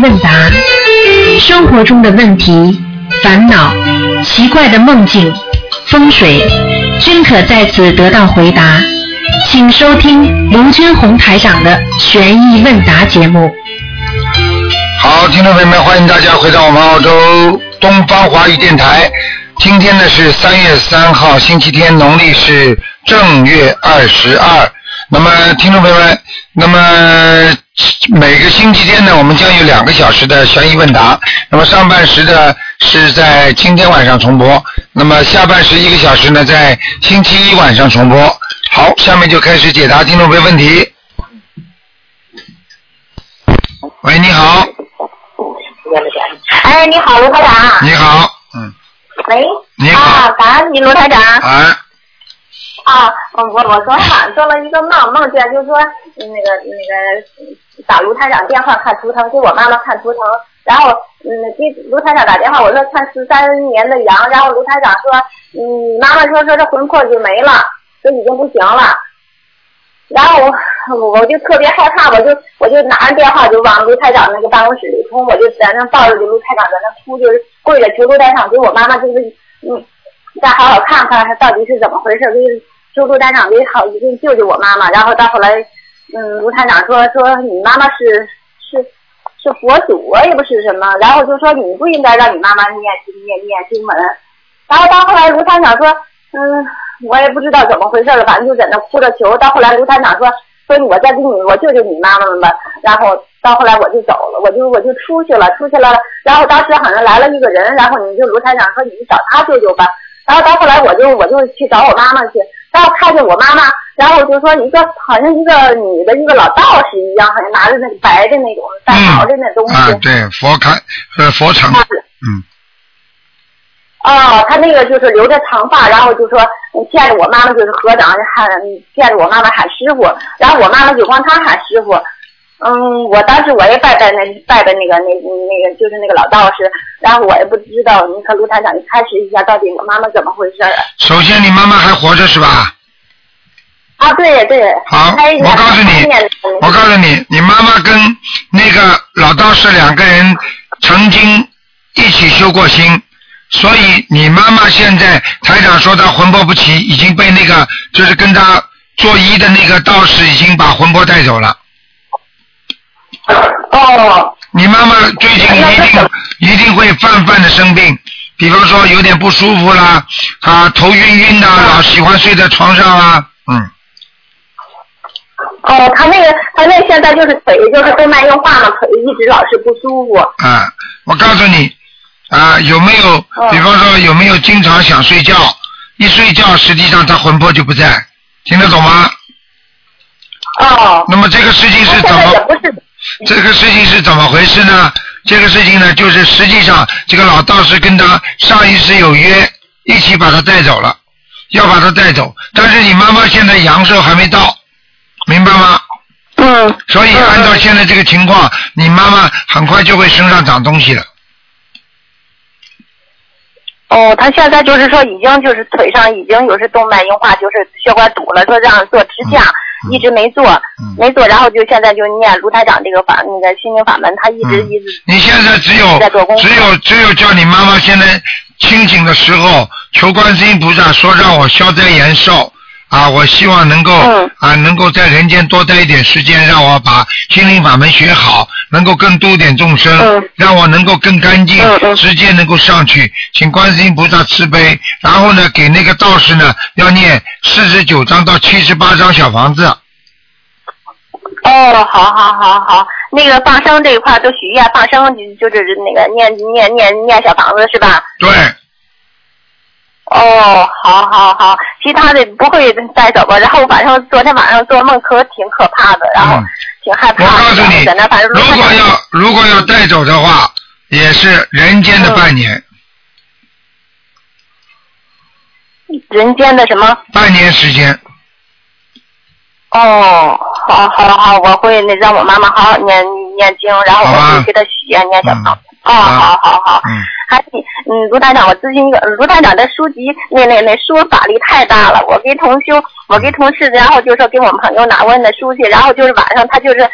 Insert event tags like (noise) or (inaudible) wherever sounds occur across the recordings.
问答生活中的问题、烦恼、奇怪的梦境、风水，均可在此得到回答。请收听卢军红台长的悬疑问答节目。好，听众朋友们，欢迎大家回到我们澳洲东方华语电台。今天呢是三月三号，星期天，农历是正月二十二。那么，听众朋友们，那么每个星期天呢，我们将有两个小时的悬疑问答。那么上半时的是在今天晚上重播，那么下半时一个小时呢在星期一晚上重播。好，下面就开始解答听众朋友问题。喂，你好，哎，你好，卢台长。你好，嗯，喂。你好啊，感恩你，卢台长。哎，啊，我我昨天晚上做了一个梦，梦见就是说那个那个打卢台长电话看图腾，给我妈妈看图腾，然后嗯给卢台长打电话，我说看十三年的羊，然后卢台长说嗯妈妈说说这魂魄就没了，说已经不行了。然后我我就特别害怕，我就我就拿着电话就往卢台长那个办公室里冲，我就在那抱着卢台长在那哭，就是跪着求卢台长给我妈妈就是嗯再好好看看到底是怎么回事，给求卢台长给好一定救救我妈妈。然后到后来嗯卢台长说说你妈妈是是是佛祖啊，也不是什么，然后就说你不应该让你妈妈念念念经文。然后到后来卢台长说嗯。我也不知道怎么回事了，反正就在那哭着求。到后来卢台长说说我再给你我救救你妈妈们吧。然后到后来我就走了，我就我就出去了，出去了。然后当时好像来了一个人，然后你就卢台长说你找他救救吧。然后到后来我就我就去找我妈妈去，然后看见我妈妈，然后就说一个好像一个女的一个老道士一样，好像拿着那个白的那种带毛的那东西。啊，对，佛龛呃佛城，嗯。哦，他那个就是留着长发，然后就说见着我妈妈就是合掌喊，见着我妈妈喊师傅，然后我妈妈就光他喊师傅。嗯，我当时我也拜拜那拜拜那个那那个就是那个老道士，然后我也不知道，你和卢台长，你开始一下到底我妈妈怎么回事儿？首先，你妈妈还活着是吧？啊，对对。好，我告诉你，我告诉你，你妈妈跟那个老道士两个人曾经一起修过心。所以你妈妈现在台长说她魂魄不齐，已经被那个就是跟她做医的那个道士已经把魂魄带走了。(coughs) 哦。你妈妈最近一定一定会泛泛的生病，比方说有点不舒服啦，啊头晕晕的，老喜欢睡在床上啊，嗯。哦，他那个他那现在就是腿就是动脉硬化嘛，腿一直老是不舒服。啊，我告诉你。啊，有没有？比方说有没有经常想睡觉？一睡觉，实际上他魂魄就不在，听得懂吗？哦。那么这个事情是怎么？这个事情是怎么回事呢？这个事情呢，就是实际上这个老道士跟他上一世有约，一起把他带走了，要把他带走。但是你妈妈现在阳寿还没到，明白吗？嗯。所以按照现在这个情况，你妈妈很快就会身上长东西了。哦，他现在就是说，已经就是腿上已经有是动脉硬化，就是血管堵了，说让做支架，一直没做，没做，然后就现在就念卢台长这个法，那个心灵法门，他一直一直。你现在只有只有只有叫你妈妈现在清醒的时候，求观世音菩萨说让我消灾延寿。啊，我希望能够啊，能够在人间多待一点时间，让我把心灵法门学好，能够更多点众生，让我能够更干净，直接能够上去，请观世音菩萨慈悲。然后呢，给那个道士呢，要念四十九章到七十八章小房子。哦，好好好好，那个放生这一块都许愿，放生就是那个念念念念小房子是吧？对。哦，好好好，其他的不会带走吧？然后晚上昨天晚上做梦可挺可怕的，然后挺害怕。我告诉你，如果要如果要带走的话，也是人间的半年。人间的什么？半年时间。哦，好好好，我会那让我妈妈好好念念经，然后我会给她许愿念小房子。哦，好好好。嗯。还嗯，卢台长，我咨询一个，卢台长的书籍那那那书法力太大了，我给同修，我给同事，然后就说给我们朋友拿过那书去，然后就是晚上他就是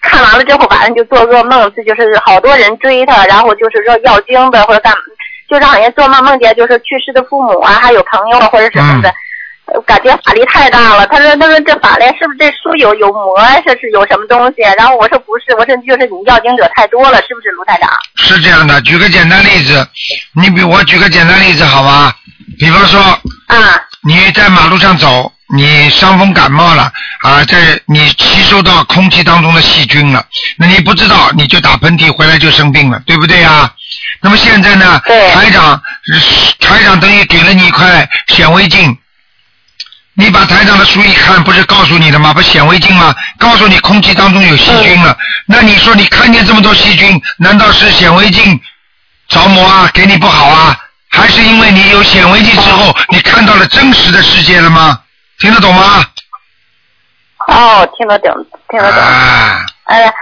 看完了之后晚上就做噩梦，这就是好多人追他，然后就是说要经的或者干，就是好像做梦梦见就是去世的父母啊，还有朋友啊或者什么的。感觉法力太大了，他说：“他说这法力是不是这书有有魔啊？这是有什么东西？”然后我说：“不是，我说就是你要经者太多了，是不是卢台长是这样的，举个简单例子，你比我举个简单例子好吧？比方说啊？”你在马路上走，你伤风感冒了啊，在你吸收到空气当中的细菌了，那你不知道你就打喷嚏，回来就生病了，对不对呀？那么现在呢，对台长，台长等于给了你一块显微镜。你把台长的书一看，不是告诉你的吗？不显微镜吗？告诉你空气当中有细菌了。那你说你看见这么多细菌，难道是显微镜着魔啊？给你不好啊？还是因为你有显微镜之后，你看到了真实的世界了吗？听得懂吗？哦，听得懂，听得懂。啊，哎呀，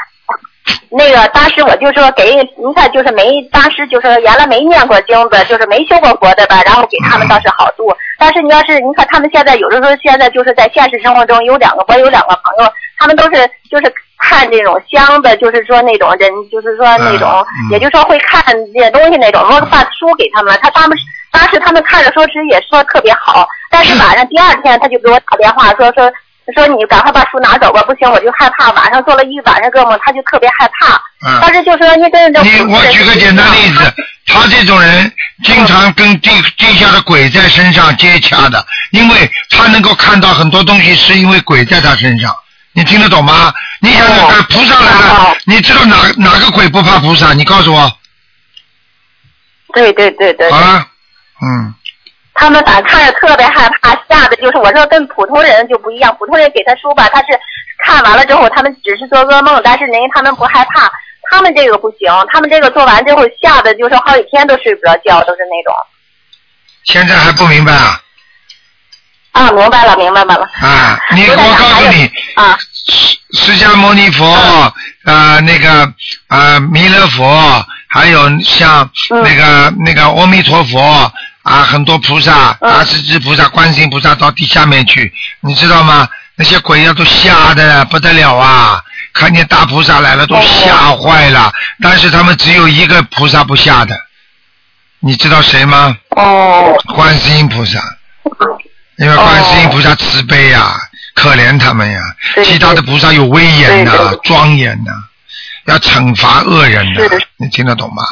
(clears throat) 那个当时我就说给，你看就是没，当时就是原来没念过经的，就是没修过佛的吧，然后给他们倒是好度。但是你要是你看他们现在有的时候现在就是在现实生活中有两个，我有两个朋友，他们都是就是看这种香的，就是说那种人，就是说那种，嗯也就是说会看这些东西那种，我把书给他们了，他他们。当时他们看着说是也说特别好，但是晚上第二天他就给我打电话说说说你赶快把书拿走吧，不行我就害怕，晚上做了一晚上噩梦，他就特别害怕。嗯但是就说你跟这你我举个简单例子，他这种人经常跟地地下的鬼在身上接洽的，因为他能够看到很多东西，是因为鬼在他身上。你听得懂吗？你想想看，菩萨来了哦，你知道哪哪个鬼不怕菩萨？你告诉我，对对对对，好了，嗯，他们反正看着特别害怕，吓得就是我说跟普通人就不一样，普通人给他书吧，他是看完了之后，他们只是做噩梦，但是人家他们不害怕，他们这个不行，他们这个做完之后吓得就是好几天都睡不着觉，都是那种。现在还不明白啊？啊，明白了，明白了。啊，你我告诉你，啊，释释迦牟尼佛，呃，那个呃弥勒佛，还有像嗯那个、那个阿弥陀佛啊，很多菩萨，嗯啊，十智菩萨、观世音菩萨到地下面去，你知道吗？那些鬼呀都吓得不得了啊！看见大菩萨来了都吓坏了，但是他们只有一个菩萨不吓的，你知道谁吗？哦，观世音菩萨。因为观世音菩萨慈悲呀、可怜他们呀。对其他的菩萨有威严呐、庄严呐、要惩罚恶人呐、是你听得懂吗？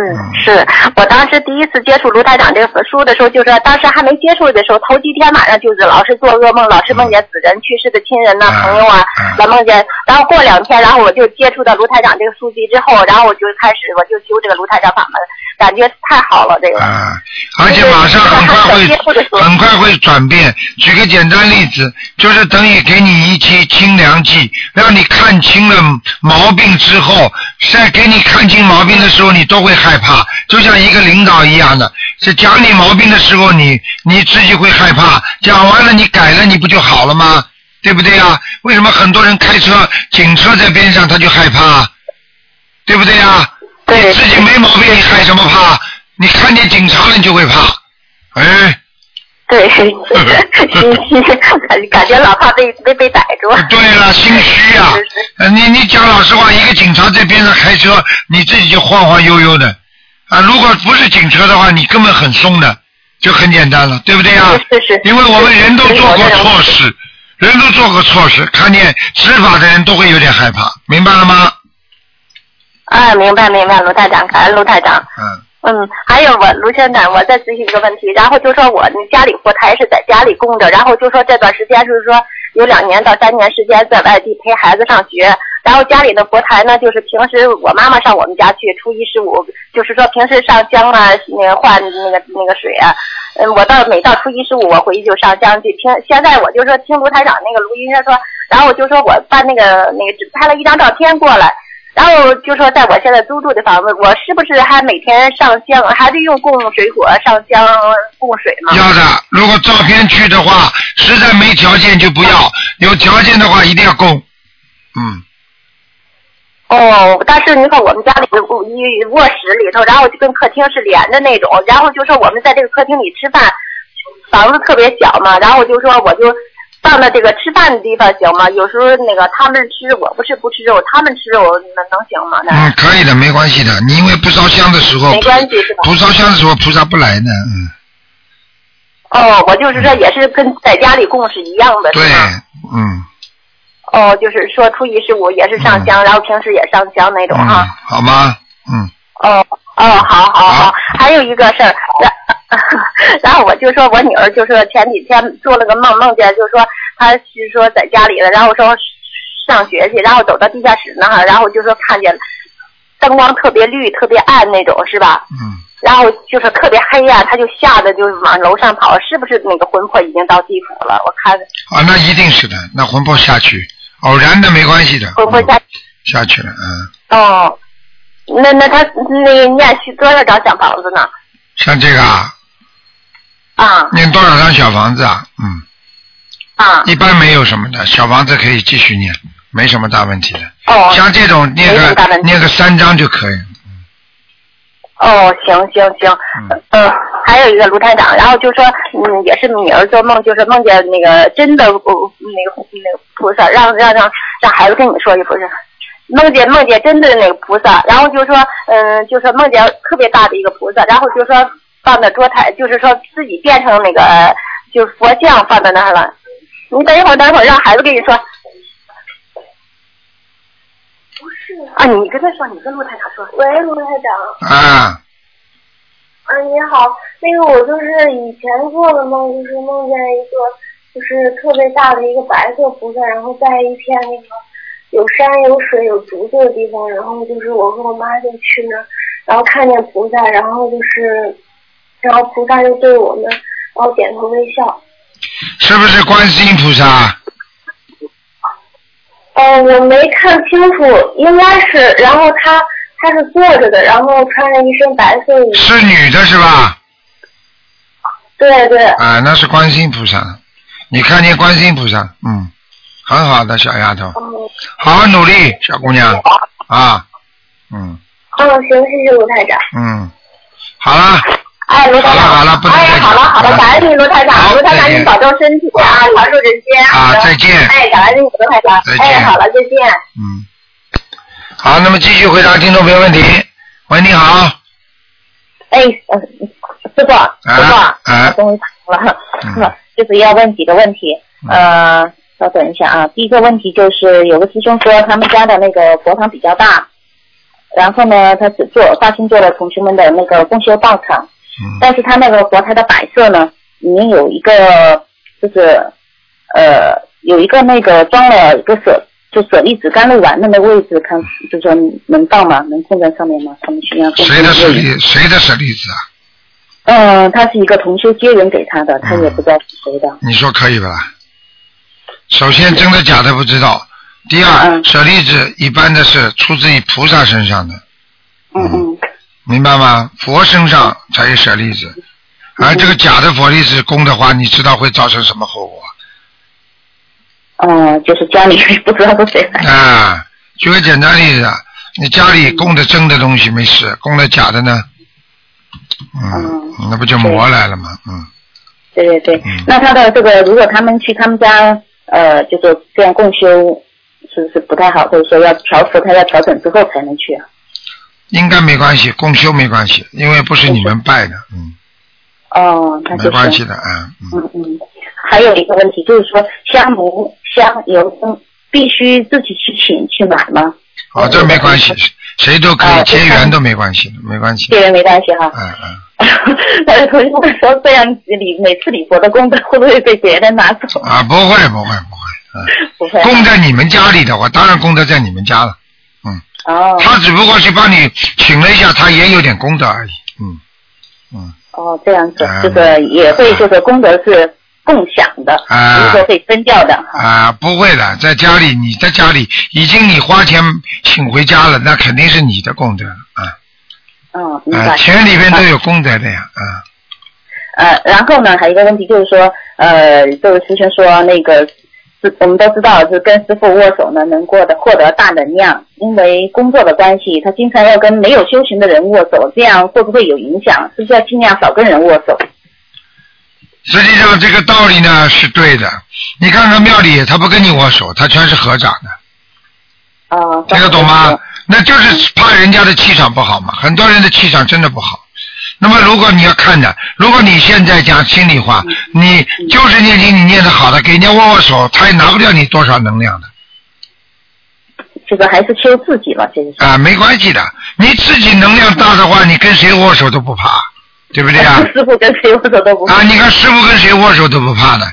是嗯。是，我当时第一次接触卢台长这个书的时候，就是当时还没接触的时候，头几天晚上就是老是做噩梦，老是梦见死人、去世的亲人呐、嗯朋友啊嗯，老梦见。然后过两天，然后我就接触到卢台长这个书籍之后，然后我就开始我就修这个卢台长法门，感觉太好了，这个。啊，而且马上很快会很快会转变。举个简单例子，就是等于给你一剂清凉剂，让你看清了毛病之后，在给你看清毛病的时候，你都会害怕，就像一个领导一样的，是讲你毛病的时候，你你自己会害怕，讲完了你改了，你不就好了吗？对不对啊？为什么很多人开车，警车在边上他就害怕？对不对呀？对你自己没毛病，你害什么怕？你看见警察了，你就会怕。哎，对，(laughs) 心虚感觉老怕被被被逮住。对了，心虚呀、是是呃你你讲老实话，一个警察在边上开车，你自己就晃晃悠悠的。啊，如果不是警车的话，你根本很松的，就很简单了，对不对啊？是是是因为我们人都做过错事，人都做过错事，看见执法的人都会有点害怕，明白了吗？啊，明白明白，卢台长，感恩卢台长。嗯。嗯，还有我卢先生，我再咨询一个问题，然后就说我家里佛台是在家里供着，然后就说这段时间就是说有两年到三年时间在外地陪孩子上学，然后家里的佛台呢，就是平时我妈妈上我们家去，初一十五就是说平时上香啊，那个换那个那个水啊，嗯，我到每到初一十五我回去就上香去听，现在我就说听卢台长那个录音，他说，然后我就说我办那个那个只拍了一张照片过来。然后就说，在我现在租住的房子，我是不是还每天上香，还得用供水果上香供水吗？要的，如果照片去的话，实在没条件就不要；有条件的话，一定要供。嗯，哦，但是你看我们家里一卧室里头，然后就跟客厅是连着那种，然后就说我们在这个客厅里吃饭，房子特别小嘛，然后就说我就到放在这个吃饭的地方行吗？有时候那个他们吃，我不吃不吃肉，他们吃肉，那能行吗？那嗯，可以的，没关系的。你因为不烧香的时候，没关系是吧？不烧香的时候菩萨不来呢，嗯，哦，我就是说也是跟在家里供是一样的，对嗯哦，就是说初一十五也是上香，然后平时也上香那种嗯哈。，好吗？嗯，哦哦，好好好好，还有一个事儿，然 (laughs) 然后我就说我女儿就说前几天做了个梦，梦见就说她是说在家里了，然后说上学去，然后走到地下室那儿，然后就说看见灯光特别绿、特别暗那种，是吧？嗯，然后就是特别黑暗，她就吓得就是往楼上跑，是不是那个魂魄已经到地府了？我看啊，那一定是的，那魂魄下去，偶然的没关系的，嗯魂魄下下去了，嗯，哦，那那他那个念需多少张小房子呢？像这个啊，啊念多少张小房子啊？嗯，啊一般没有什么的，小房子可以继续念，没什么大问题的。哦像这种念个念个三张就可以了。哦，行行行，嗯嗯，还有一个卢台长，然后就说，嗯，也是女儿做梦，就是梦见那个真的，呃，那个那个菩萨，让让让让孩子跟你说一不是，梦见梦见真的那个菩萨，然后就说，嗯，就是梦见特别大的一个菩萨，然后就说放在桌台，就是说自己变成那个就是佛像放在那儿了。你等一会儿，等一会儿，让孩子跟你说。不是啊，你跟他说，你跟陆台长说。喂，陆台长，啊，啊，你好，那个我就是以前做的梦，就是梦见一个就是特别大的一个白色菩萨，然后在一片那个有山有水有竹子的地方，然后就是我和我妈就去那儿，然后看见菩萨，然后就是，然后菩萨就对我们，然后点头微笑。是不是观世音菩萨？呃，我没看清楚，应该是，然后他他是坐着的，然后穿着一身白色衣服。是女的是吧？对对，啊，那是观世音菩萨。你看见观世音菩萨，嗯，很好的小丫头，嗯，好好努力，小姑娘。啊，嗯。哦，行，谢谢卢台长。嗯，好了，哎，卢台长，好了好了不能哎再，讲。好了好了，好了感恩你卢台长，好卢台长您保重身体啊，长寿人间。啊再见。哎，感恩你卢台长。再，见。哎，好了，再见。嗯，好，那么继续回答听众朋友问题。喂，你好，哎，呃，师傅，师傅，啊。终于打通了，嗯。(laughs) 就是要问几个问题。呃，稍等一下啊，第一个问题就是有个师兄说他们家的那个佛堂比较大，然后呢，他只做发心做了同学们的那个共修道场，嗯但是他那个佛台的摆设呢，里面有一个就是呃有一个那个装了一个舍就舍利子甘露丸的那个位置，看就说能放吗？能供在上面吗？他们需要供谁的舍利谁的舍利子啊？嗯，他是一个同修接人给他的，他也不知道是谁的。你说可以吧？首先，真的假的不知道。第二，嗯舍利子一般的是出自于菩萨身上的，嗯嗯明白吗？佛身上才有舍利子，而这个假的佛利子供的话，你知道会造成什么后果嗯，就是家里不知道是谁来。啊？举个简单例子，啊，你家里供的真的东西没事，供的假的呢？嗯，那不就魔来了吗？嗯，对对对，嗯那他的这个，如果他们去他们家，呃，就是这样共修，是不是不太好？或者说要调佛台要调整之后才能去啊？应该没关系，共修没关系，因为不是你们拜的，嗯，哦，那就是。没关系的，啊，嗯，嗯嗯，还有一个问题就是说，香炉香油嗯必须自己去请去买吗？哦，这没关系，谁都可以啊结缘都没关系，没关系，结缘没关系哈。嗯嗯。我的同学说，这样礼每次礼佛的功德会不会被别人拿走？啊，不会不会不会，嗯，(laughs) 不会。供在你们家里的话，当然功德在你们家了。嗯哦他只不过是帮你请了一下，他也有点功德而已。嗯嗯，哦，这样子啊，这个也会就是功德是共享的，啊不是说会分掉的。啊，不会的，在家里你在家里已经你花钱请回家了，那肯定是你的功德啊嗯，明啊，白。钱里面都有功德的呀啊。呃，然后呢，还有一个问题就是说，呃，这位师兄说那个是我们都知道，是跟师傅握手呢，能过得获得大能量。因为工作的关系，他经常要跟没有修行的人握手，这样会不会有影响？是不是要尽量少跟人握手？实际上这个道理呢是对的。你看看庙里，他不跟你握手，他全是合掌的，啊，听得懂吗？那就是怕人家的气场不好嘛。很多人的气场真的不好。那么如果你要看的，如果你现在讲心里话，你就是念经你念的好的，给人家握握手，他也拿不掉你多少能量的这个还是修自己了，这是。啊，没关系的。你自己能量大的话，你跟谁握手都不怕，对不对啊？(laughs) 师傅跟谁握手都不怕啊，你看师傅跟谁握手都不怕的。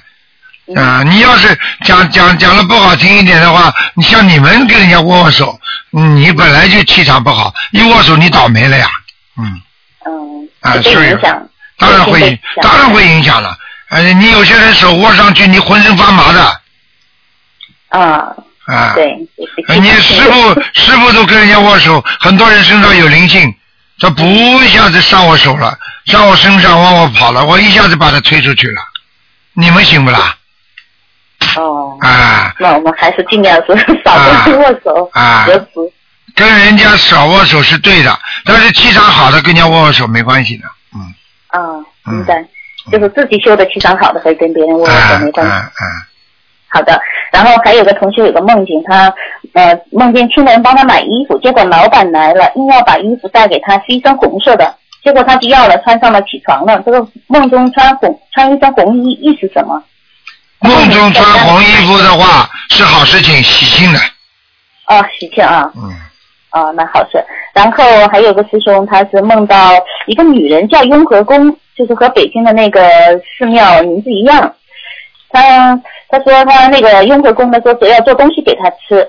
啊，你要是讲讲讲的不好听一点的话，你像你们跟人家握握手，嗯你本来就气场不好，一握手你倒霉了呀。嗯，嗯，啊会被是影响。当然会影，当然会影响了。呃，你有些人手握上去，你浑身发麻的啊，啊。对。呃你师傅 (laughs) 师傅都跟人家握手，很多人身上有灵性，他不一下子上我手了，上我身上往我跑了，我一下子把他推出去了。你们行不啦？哦，啊那我们还是尽量是少跟人握手，啊。跟人家少握手是对的，但是气场好的跟人家握握手没关系的。嗯，啊，嗯明白。就是自己修的气场好的，可以跟别人握握啊手，没关系。啊啊！好的，然后还有个同学有个梦境，他呃梦见亲人帮他买衣服，结果老板来了，硬要把衣服带给他，是一身红色的，结果他就要了，穿上了，起床了。这个梦中穿红穿一身红衣，意思什么？梦中穿红衣服的话是好事情，喜庆的。哦，喜庆啊，嗯，哦，那好事。然后还有个师兄，他是梦到一个女人叫雍和宫，就是和北京的那个寺庙名字一样。他他说他那个雍和宫的说只要做东西给他吃，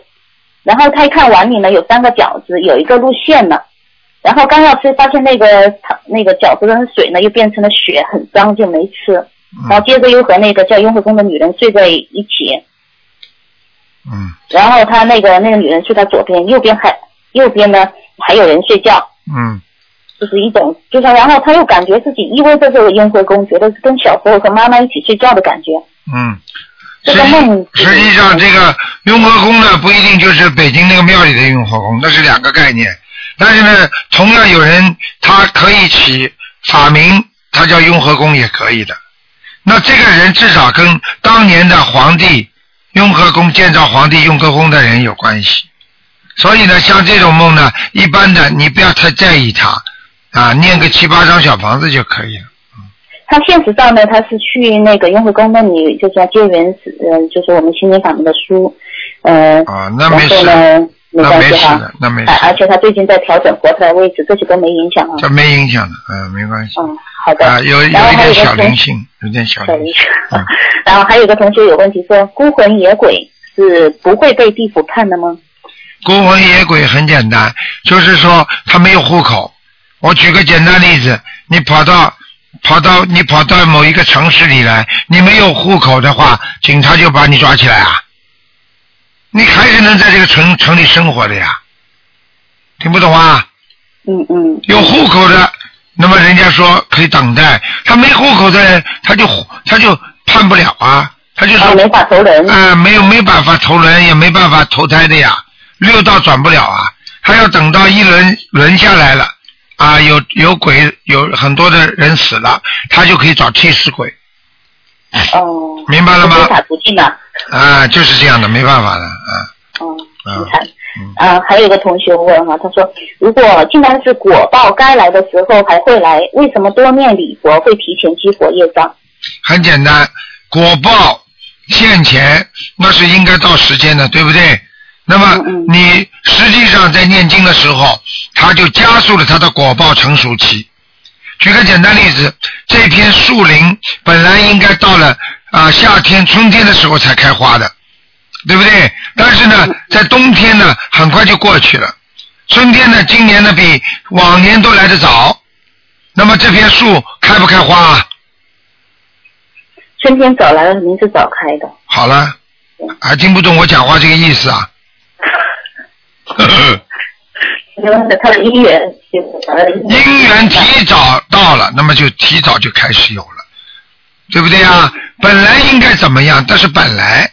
然后他一看碗里呢有三个饺子，有一个露馅了，然后刚要吃，发现那个那个饺子的水呢又变成了血，很脏就没吃。然后接着又和那个叫雍和宫的女人睡在一起，嗯然后他那个那个女人睡在左边，右边还右边呢还有人睡觉，嗯就是一种就是然后他又感觉自己依偎在这个雍和宫，觉得是跟小时候和妈妈一起睡觉的感觉。嗯。这个梦实际上，这个雍和宫呢，不一定就是北京那个庙里的雍和宫，那是两个概念。但是呢，同样有人他可以起法名，他叫雍和宫也可以的。那这个人至少跟当年的皇帝雍和宫建造皇帝雍和宫的人有关系。所以呢，像这种梦呢，一般的你不要太在意它啊，念个七八张小房子就可以了。他现实上呢，他是去那个雍和宫那里，就是要接缘，嗯、就是我们心灵法门的书，呃，啊，那没事，后呢，没那关系哈没事的，，那没事而，而且他最近在调整佛台的位置，这些都没影响啊。这没影响的，嗯，没关系。嗯，好的。啊，有有一点小灵性，有点小小灵灵性。性。(laughs) 然后还有一个同学有问题说，孤魂野鬼是不会被地府判的吗？孤魂野鬼很简单，就是说他没有户口。我举个简单例子，你跑到跑到你跑到某一个城市里来，你没有户口的话，警察就把你抓起来啊。你还是能在这个城城里生活的呀，听不懂啊？嗯嗯。有户口的，那么人家说可以等待；他没户口的人，他就他就判不了啊，他就说啊，没法投人。啊，没有没办法投人，也没办法投胎的呀，六道转不了啊，他要等到一轮轮下来了，啊，有有鬼，有很多的人死了，他就可以找替死鬼，哦。明白了吗非法途径啊。啊，就是这样的，没办法的，啊，哦，嗯很惨。嗯啊，还有一个同学问哈、他说，如果既然是果报该来的时候还会来，为什么多念礼佛会提前激活业障？很简单，果报现前那是应该到时间的，对不对？那么你实际上在念经的时候，它就加速了它的果报成熟期。举个简单例子，这片树林本来应该到了啊、夏天、春天的时候才开花的，对不对？但是呢，在冬天呢，很快就过去了。春天呢，今年呢比往年都来得早。那么这片树开不开花啊？春天早来了，明是早开的。好了，还听不懂我讲话这个意思啊？(laughs) (laughs) 他的姻缘就是呃姻缘提早到了，那么就提早就开始有了，对不对啊？本来应该怎么样，但是本来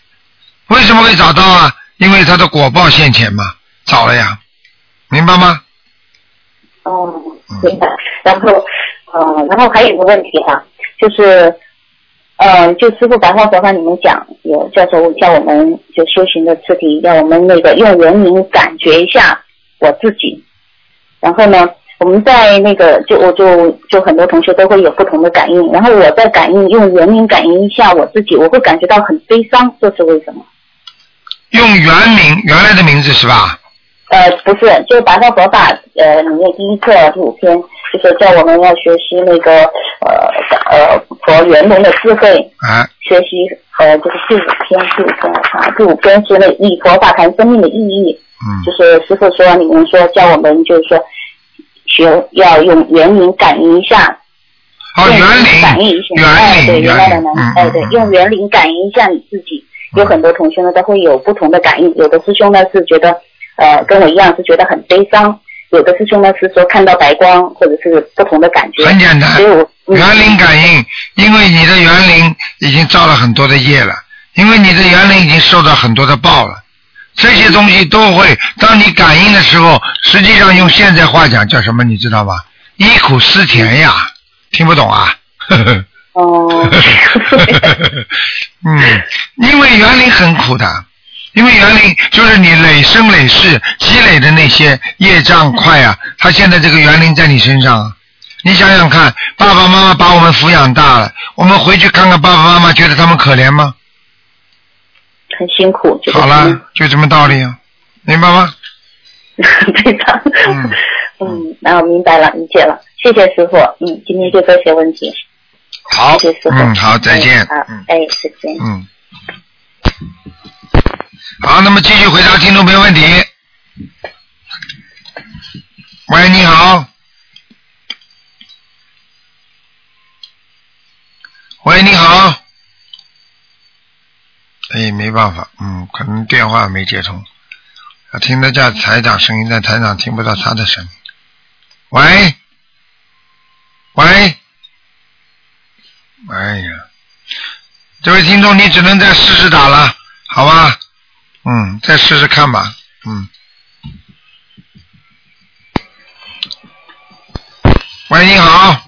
为什么会找到啊？因为他的果报现前嘛，早了呀，明白吗？哦，明白。然后，呃，然后还有一个问题哈、就是呃，就师傅白话佛法里面讲，有叫做叫我们就修行的次第，要我们那个用人灵感觉一下我自己。然后呢，我们在那个就我就就很多同学都会有不同的感应，然后我在感应用原名感应一下我自己，我会感觉到很悲伤，这是为什么？用原名原来的名字是吧？呃，不是，就是白话佛法呃里面第一课第五篇，就是叫我们要学习那个呃呃佛圆融的智慧，啊，学习呃就是第五篇第五篇啊第五篇是那以佛法谈生命的意义，嗯就是师傅说里面说教我们就是说学要用园林感应一下，哦，园林感应一，下，哎对原来的呢嗯，哎对，嗯用园林感应一下你自己。有很多同学呢都会有不同的感应，有的师兄呢是觉得呃跟我一样是觉得很悲伤，有的师兄呢是说看到白光或者是不同的感觉。很简单所以我嗯园林感应，因为你的园林已经造了很多的业了，因为你的园林已经受到很多的报了，这些东西都会，当你感应的时候，实际上用现在话讲叫什么，你知道吗？忆苦思甜呀，听不懂啊？呵呵哦，(laughs) 嗯，因为园林很苦的，因为园林就是你累生累世积累的那些业障块啊，它现在这个园林在你身上啊，你想想看，爸爸妈妈把我们抚养大了，我们回去看看爸爸妈妈，觉得他们可怜吗？很辛苦，就是好了，就这么道理啊，明白吗？(laughs) 对的，嗯嗯，然后明白了，理解了，谢谢师傅，嗯，今天就这些问题，好谢谢师，傅，嗯，好，再见嗯，好嗯，哎，再见。嗯，好，那么继续回答听众朋友问题。喂，你好。喂，你好。哎，没办法，嗯，可能电话没接通，我听得见台长声音，但台长听不到他的声音。喂，喂，哎呀，这位听众，你只能再试试打了，好吧？嗯，再试试看吧，嗯。喂，你好。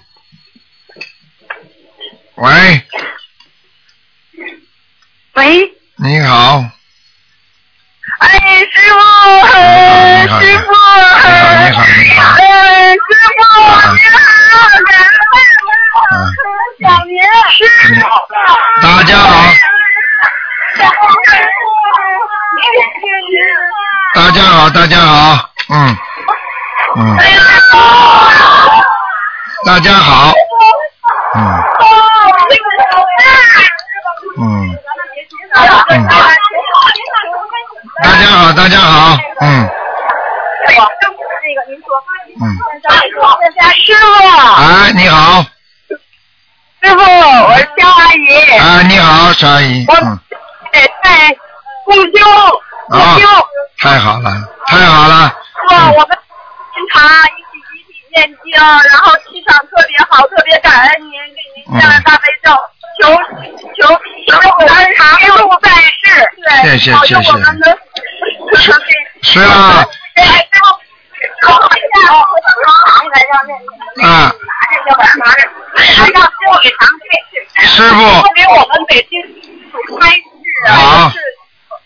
喂，喂，你好，哎，师傅，师傅师傅，你好你好哎，师傅，你好，感嗯恩想您，师傅，大家好，大家好，大家好，嗯，嗯，大家好，嗯，嗯，嗯，大家好，大家好，嗯，嗯，师傅，哎，你好，师傅，我是肖阿姨，啊，你好，肖阿姨，嗯，哎在共修，啊共修。太好了，太好了，师傅，我们经常一起集体念经，然后气场特别好，特别感恩您给您念了大悲咒，求求求我们常住在世，对，谢谢保佑谢谢我们能是是啊，哎，师傅，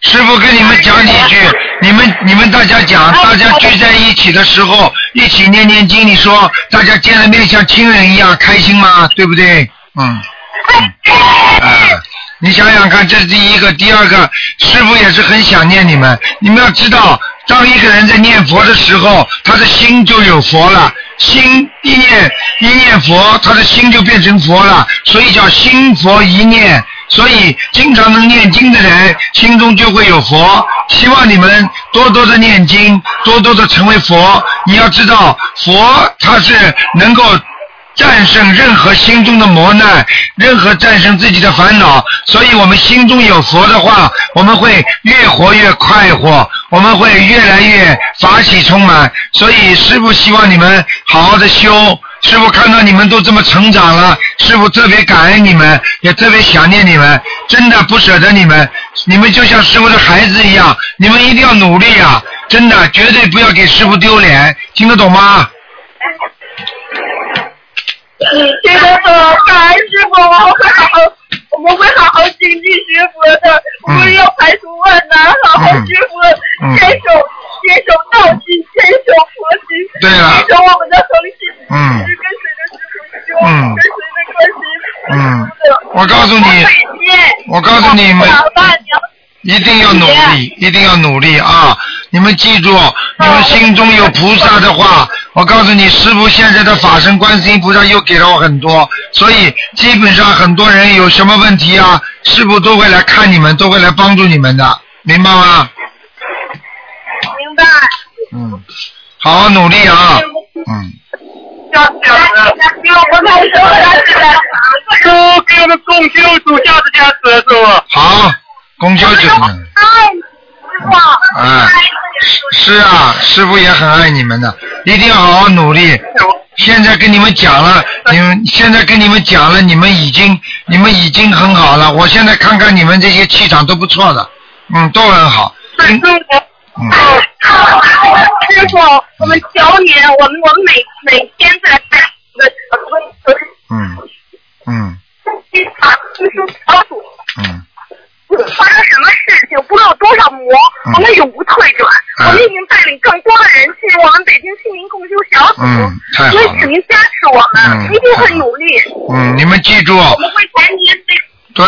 师傅跟你们讲几句，你们你们大家讲，大家聚在一起的时候，一起念念经，你说大家见了面像亲人一样开心吗？对不对？嗯。啊，你想想看，这是第一个，第二个，师傅也是很想念你们。你们要知道，当一个人在念佛的时候，他的心就有佛了。心一念一念佛，他的心就变成佛了，所以叫心佛一念。所以，经常能念经的人，心中就会有佛。希望你们多多的念经，多多的成为佛。你要知道，佛他是能够战胜任何心中的磨难，任何战胜自己的烦恼。所以我们心中有佛的话，我们会越活越快活，我们会越来越法喜充满。所以师父希望你们好好的修。师傅看到你们都这么成长了，师傅特别感恩你们，也特别想念你们，真的不舍得你们。你们就像师傅的孩子一样，你们一定要努力啊！真的，绝对不要给师傅丢脸，听得懂吗？(laughs) 听得懂，感恩师傅，我会好好我们会好好精进学佛的，我们要排除万难，好好学佛，嗯。坚守坚守道心，坚守佛心，对了。坚守我们的恒心，跟随着师傅修，嗯跟随着观世音嗯。我告诉你我告诉你们一定要努力，一定要努力啊！你们记住，你们心中有菩萨的话，我告诉你，师傅现在的法身观世音菩萨又给了我很多，所以基本上很多人有什么问题啊，师傅都会来看你们，都会来帮助你们的，明白吗？明白。嗯，好好努力啊！嗯。好，公交就是。爱你，师傅。哎是啊，师傅也很爱你们的，一定要好好努力。现在跟你们讲了，你们现在跟你们讲了，你们已经你们已经很好了。我现在看看你们这些气场都不错的，嗯，都很好。嗯，师傅，我们求您，我们我们每每天在在那个嗯嗯经常听说小组嗯，发生什么事情，不论有多少魔，嗯我们永不退转。嗯我们已经带领更多的人进入我们北京心灵共修小组，嗯太好了所以请您加持我们，嗯一定会努力。嗯，你们记住。对，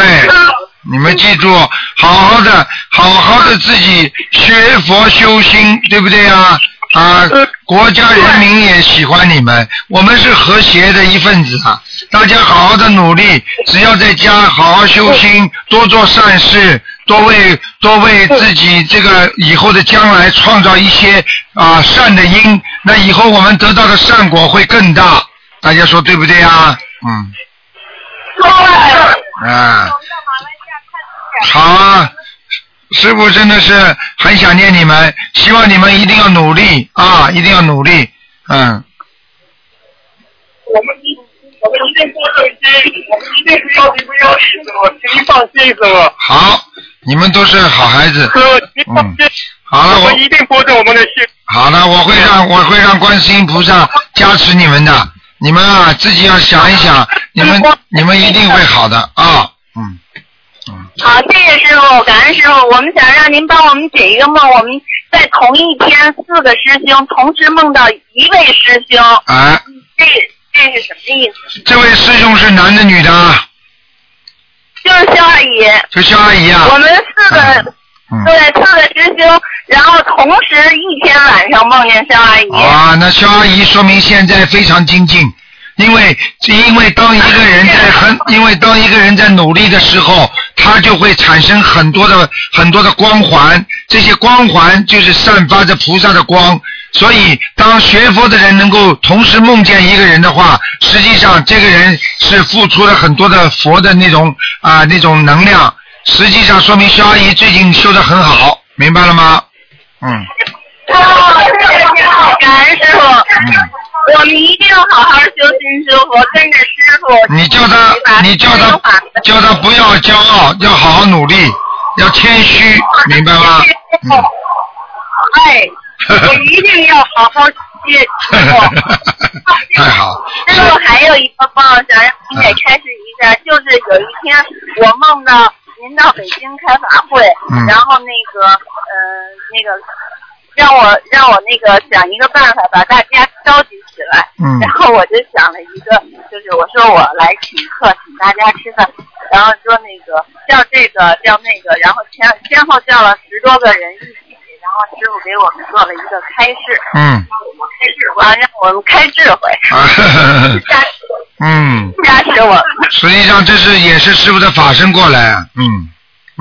你们记住，好好的，好好的自己学佛修心，对不对啊？啊，国家人民也喜欢你们，我们是和谐的一份子啊！大家好好的努力，只要在家好好修心，多做善事，多为多为自己这个以后的将来创造一些啊善的因，那以后我们得到的善果会更大。大家说对不对啊？嗯，对。(laughs) 啊。好啊，师傅真的是很想念你们，希望你们一定要努力啊，一定要努力，嗯，我们一我们一定做正心，我们一定是要你不要师傅，请您放心，师傅。好，你们都是好孩子师，傅，您放心，好了，我我们一定保证我们的心。好了，我会让我会让观世音菩萨加持你们的，你们啊自己要想一想，(laughs) 你们你们一定会好的啊，嗯嗯，好，谢谢师傅，感恩师傅。我们想让您帮我们解一个梦，我们在同一天四个师兄同时梦到一位师兄，啊，这这是什么意思？这位师兄是男的女的啊？就是肖阿姨，就肖阿姨啊。我，们四个嗯。对四个师兄，然后同时一天晚上梦见肖阿姨。啊，那肖阿姨说明现在非常精进，因为因为当一个人在很，因为当一个人在努力的时候，他就会产生很多的很多的光环，这些光环就是散发着菩萨的光。所以，当学佛的人能够同时梦见一个人的话，实际上这个人是付出了很多的佛的那种啊那种能量。实际上说明肖阿姨最近修得很好，明白了吗？嗯哦，谢谢师傅，感恩师傅。嗯。我们一定要好好修心修佛，跟着师傅。你叫他，你叫他，叫他不要骄傲，要好好努力，要谦虚，明白吗？嗯。哎，(laughs) 我一定要好好谢师傅。(laughs) 太好。师傅还有一个梦想让你给开示一下，就是有一天我梦到您到北京开法会，嗯。然后那个呃那个让我让我那个想一个办法把大家召集起来，嗯。然后我就想了一个，就是我说我来请客，请大家吃饭，然后说那个叫这个叫那个，然后前先后叫了十多个人一后师傅给我们做了一个开示，嗯。开智慧，让我们开智慧，啊，加 (laughs) 嗯，加持我。实际上这是也是师傅的法身过来啊，嗯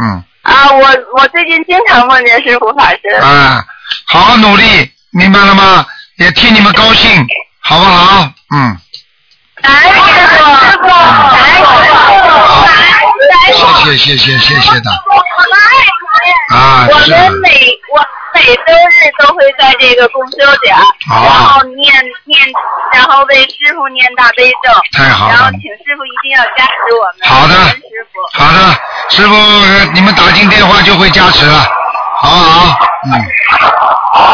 嗯啊，我我最近经常梦见师傅法身。啊，好好努力，明白了吗？也替你们高兴，好不好？嗯，感恩师傅，感恩师傅，感恩师傅。谢谢谢谢谢谢的我们爱你。啊，我们每我每周日都会在这个共修点然后念念，然后为师傅念大悲咒，太好了然后请师傅一定要加持我们。好的师傅。好的，师傅，呃你们打进电话就会加持了，好不好？嗯，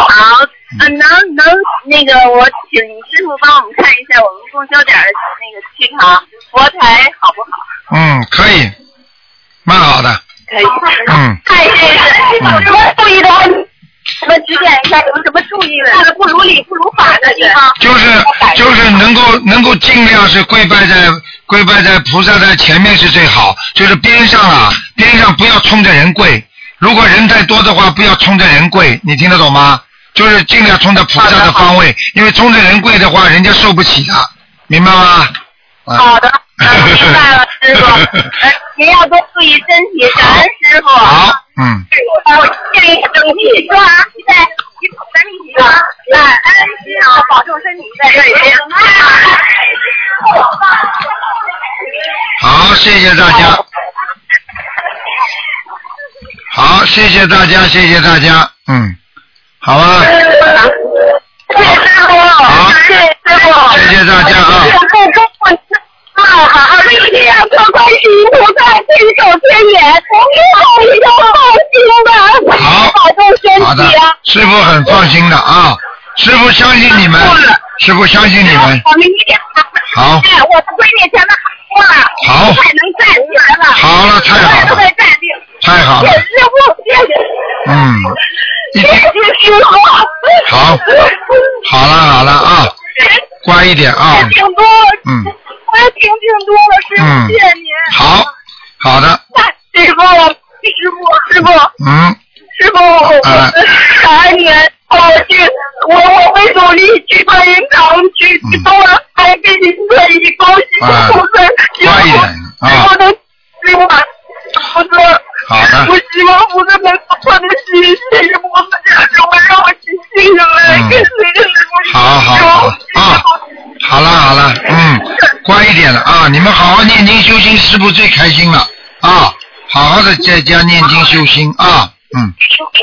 好，呃，能能那个，我请师傅帮我们看一下我们共修点的那个气场佛台好不好？嗯，可以，蛮好的，可以。嗯，(laughs) 太谢谢师傅，什么注意的问题？我们指点一下有什么注意的？不如理不如法的地方。就是就是能够能够尽量是跪拜在跪拜在菩萨的前面是最好，就是边上啊边上不要冲着人跪，如果人太多的话不要冲着人跪，你听得懂吗？就是尽量冲着菩萨的方位，因为冲着人跪的话人家受不起的，明白吗？啊好的，那 (laughs) 明白了，师傅。呃，您要多注意身体，感恩师傅。好，嗯，我建议身体说啊，现在身体啊，感恩师傅，保重身体。好，谢谢大家。好，谢谢大家，谢谢大家，嗯，好吧，谢谢师傅，好。谢谢师傅，谢谢大家啊，好好的一定要多关心菩萨，坚守天眼，以后一定放心的，好保重身好的体啊。，师傅很放心的啊，师傅相信你们，师傅相信你们，我们一定好。哎，我的闺女现在好多了，好。太能站起来了，好了太好了。太好了。谢谢，师傅，谢谢，嗯，谢谢师傅。好。好了好了啊，乖一点啊。嗯，我也听听多了，师嗯。傅，谢谢您。好，好的，师傅，师傅，师傅，嗯，师傅，我啊感恩您。我去，我我会努力去观音堂去嗯。去多了，还给您可以恭喜啊菩萨，乖一点啊。我的希望，菩萨，好的。我希望菩萨能乖一点了啊，你们好好念经修心，师傅最开心了啊，好好的在家念经修心啊，嗯，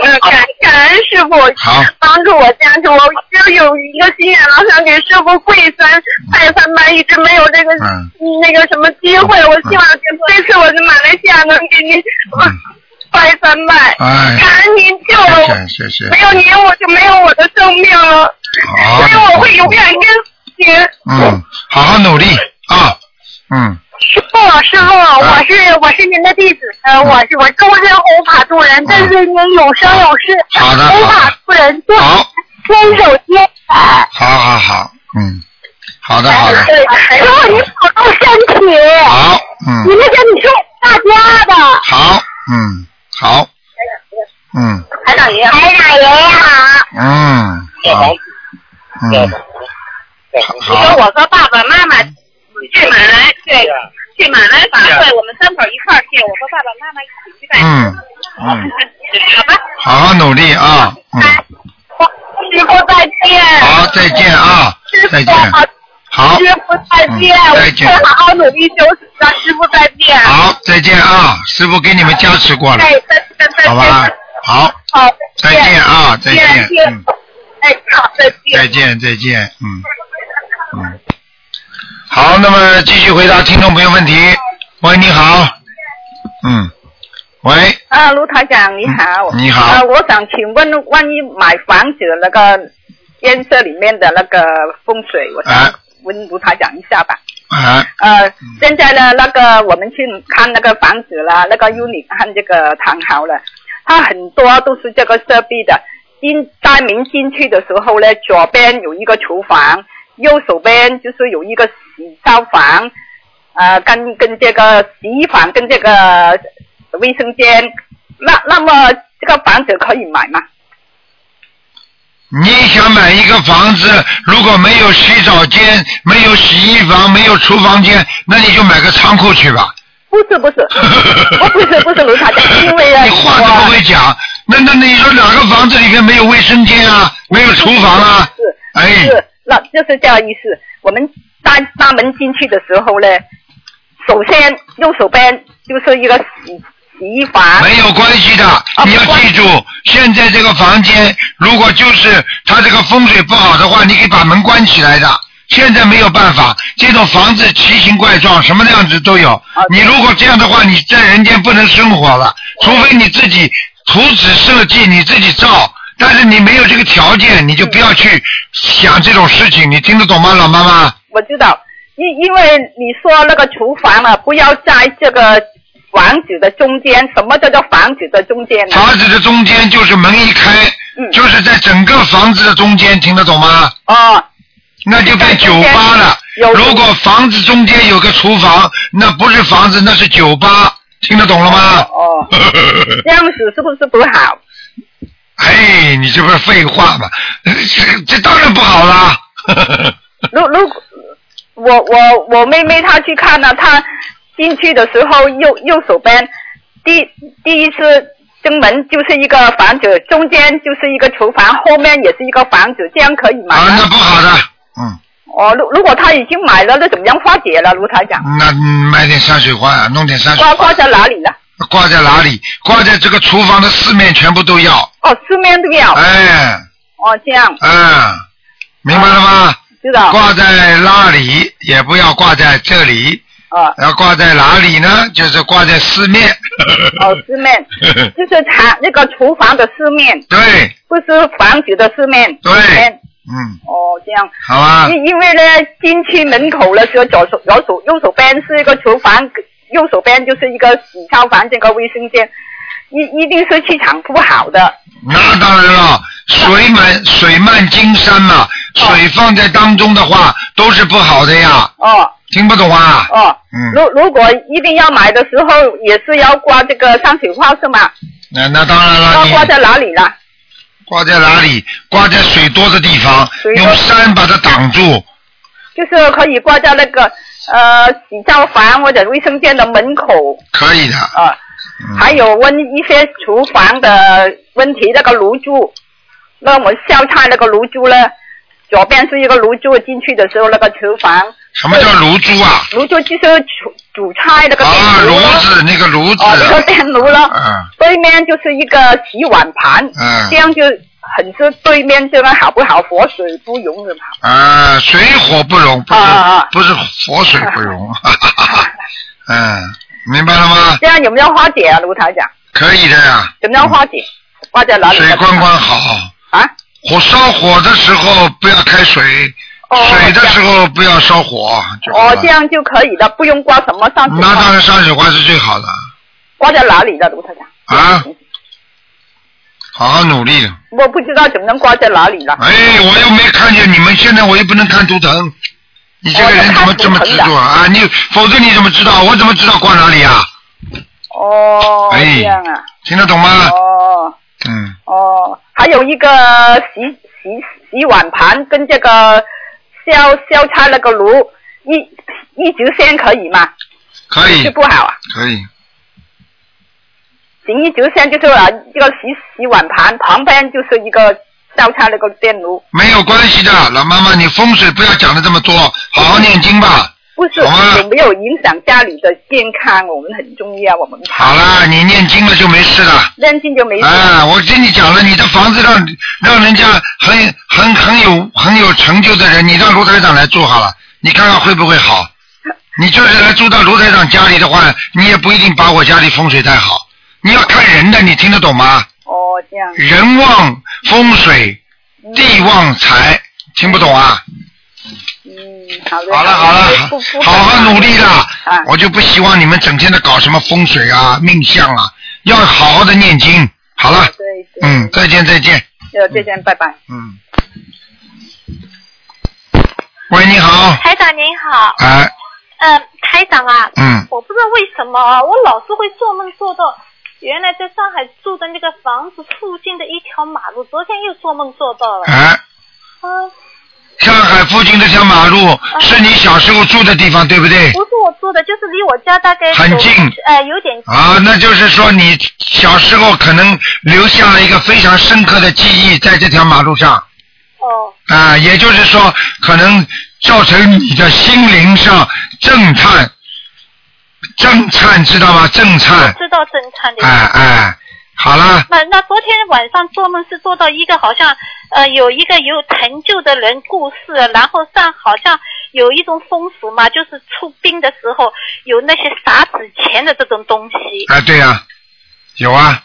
呃，感感恩师傅，好。帮助我加持我，就有一个心愿了，想给师傅跪三拜三拜，一直没有这个、嗯。那个什么机会，我希望这次我在马来西亚能给您、嗯。(laughs) 拜三拜，哎。感恩您救了我，谢谢谢没有您我就没有我的生命了，所以我会永远跟您。嗯，好好努力啊，嗯，师傅，师傅，我是我是您的弟子，呃，我是我终身弘法度人，但是您永生永世，嗯好的弘法度人，就好。坚守天台。好好好，嗯，好的好的，师傅，你保重身体。好，你嗯，那个你是大家的。好，嗯，好，嗯海长爷。爷。台长爷爷好。嗯，好，嗯，你说，我和爸爸妈妈去马来，对，去马来法会，我们三口一块儿去，我和爸爸妈妈一起去拜。嗯嗯，好吧。好好努力啊，嗯，师傅再见。好，再见啊，再见，好，师傅再见，嗯再见会好好努力修行的。师傅再见。好，再见啊，师傅给你们加持过了，哎，再见，再见。好吧，好，好，再见啊，再见，嗯。哎，好，再见。再见，再见，嗯，嗯，好，那么继续回答听众朋友问题。喂，你好，嗯，喂，啊，卢台长你好。你好啊，我想请问，万一买房子的那个建设里面的那个风水，我啊想问卢台长一下吧。啊，呃，现在呢，那个我们去看那个房子啦，那个 unit 和这个唐豪了，它很多都是这个设备的。进大门进去的时候呢，左边有一个厨房，右手边就是有一个洗澡房，呃，跟跟这个洗衣房跟这个卫生间。那那么这个房子可以买吗？你想买一个房子，如果没有洗澡间、没有洗衣房、没有厨房间，那你就买个仓库去吧。不是不是，我 (laughs) 不是不是卢台长，因为啊，你话都不会讲，那那那你说哪个房子里面没有卫生间啊，没有厨房啊？是哎，是，那就是这样意思。我们大大门进去的时候呢，首先右手边就是一个洗洗衣房，没有关系的，你要记住，现在这个房间如果就是它这个风水不好的话，你可以把门关起来的。现在没有办法，这种房子奇形怪状，什么样子都有。你如果这样的话，你在人间不能生活了，除非你自己图纸设计，你自己造。但是你没有这个条件，你就不要去想这种事情。你听得懂吗，老妈妈？我知道，因因为你说那个厨房啊，不要在这个房子的中间，什么叫做房子的中间呢？房子的中间就是门一开，嗯就是在整个房子的中间，听得懂吗？哦，那就变酒吧了。有如果房子中间有个厨房，那不是房子，那是酒吧，听得懂了吗？哦，(laughs) 这样子是不是不好？哎，你这不是废话吗？(laughs) 这这当然不好啦。(laughs) 如如果我我我妹妹她去看了，她进去的时候右右手边第第一次登门就是一个房子，中间就是一个厨房，后面也是一个房子，这样可以吗？啊，那不好的，嗯，哦，如如果他已经买了，那怎么样化解了？卢台长，那嗯买点山水画啊，弄点山水画，挂挂在哪里呢？挂在哪里？挂在这个厨房的四面全部都要。哦，四面都要。哎，哦，这样嗯，明白了吗？知道。挂在那里，也不要挂在这里。啊。要挂在哪里呢？就是挂在四面。哦，四面 (laughs) 就是茶那个厨房的四面，对，不是房子的四面。对面嗯，哦，这样。好啊。因因为呢，进去门口的时候，左手右手右手边是一个厨房，右手边就是一个洗烧房，这个卫生间，一一定是气场不好的。那当然了，水满水漫金山嘛，水放在当中的话都是不好的呀。哦。听不懂啊？哦。嗯。如如果一定要买的时候，也是要挂这个山水画是吗？那那当然了，挂在哪里了？挂在哪里？挂在水多的地方，水用山把它挡住。就是可以挂在那个呃洗澡房或者卫生间的门口。可以的。啊。还有问一些厨房的问题，那个炉柱，那我们烧菜那个炉柱呢，左边是一个炉柱，进去的时候那个厨房。什么叫炉珠啊？炉柱就是煮煮菜那个电啊，炉子那个炉子。哦，那个电炉了。嗯。对面就是一个洗碗盘。嗯这样就很是对面这边好不好？活水不容的嘛。啊，水火不容，不是、啊不是火水不容。(laughs) 嗯，明白了吗？这样有没有化解啊，卢台长？可以的呀。怎么样化解？挂在哪里？水关关好。啊。火烧火的时候不要开水，水的时候不要烧火，哦这样就可以的，不用挂什么上水那当然上水画是最好的挂在哪里的，卢台长？啊。好好努力。我不知道怎么能挂在哪里了。哎，我又没看见你们，现在我又不能看图腾，你这个人怎么这么执着啊？啊，你否则你怎么知道？我怎么知道挂哪里啊？哦，哎这样啊。听得懂吗？哦。嗯。哦，还有一个洗洗洗碗盘跟这个烧烧菜那个炉一一直线可以吗？可以是不好啊。可以，行一直线就是啊，这个洗洗碗盘旁边就是一个烧菜那个电炉。没有关系的，老妈妈，你风水不要讲的这么多，好好念经吧。不是有没有影响家里的健康？我们很重要，我们好啦，你念经了就没事了。念经就没事。啊，我跟你讲了，你的房子让让人家很很很有很有成就的人，你让卢台长来住好了，你看看会不会好？你就是来住到卢台长家里的话，你也不一定把我家里风水太好。你要看人的，你听得懂吗？哦，这样。人旺风水，地旺财，听不懂啊？嗯，好的。好了好了，好好努力啦！啊我就不希望你们整天的搞什么风水啊、命相啊，要好好的念经。好了，对对。嗯，再见再见。呃，再见，拜拜。嗯。喂，你好。台长您好。哎。嗯，台长啊。嗯。我不知道为什么啊，我老是会做梦做到，原来在上海住的那个房子附近的一条马路，昨天又做梦做到了。哎。啊。上海附近这条马路是你小时候住的地方，对不对？不是我住的，就是离我家大概很近走哎、有点近。啊，那就是说你小时候可能留下了一个非常深刻的记忆，在这条马路上。哦。啊，也就是说，可能造成你的心灵上震颤，震颤知道吗？正颤。知道正灿的。哎哎，好了，那那昨天晚上做梦是做到一个好像呃有一个有成就的人故事，然后上好像有一种风俗嘛，就是出殡的时候有那些撒纸钱的这种东西。啊对呀、有啊，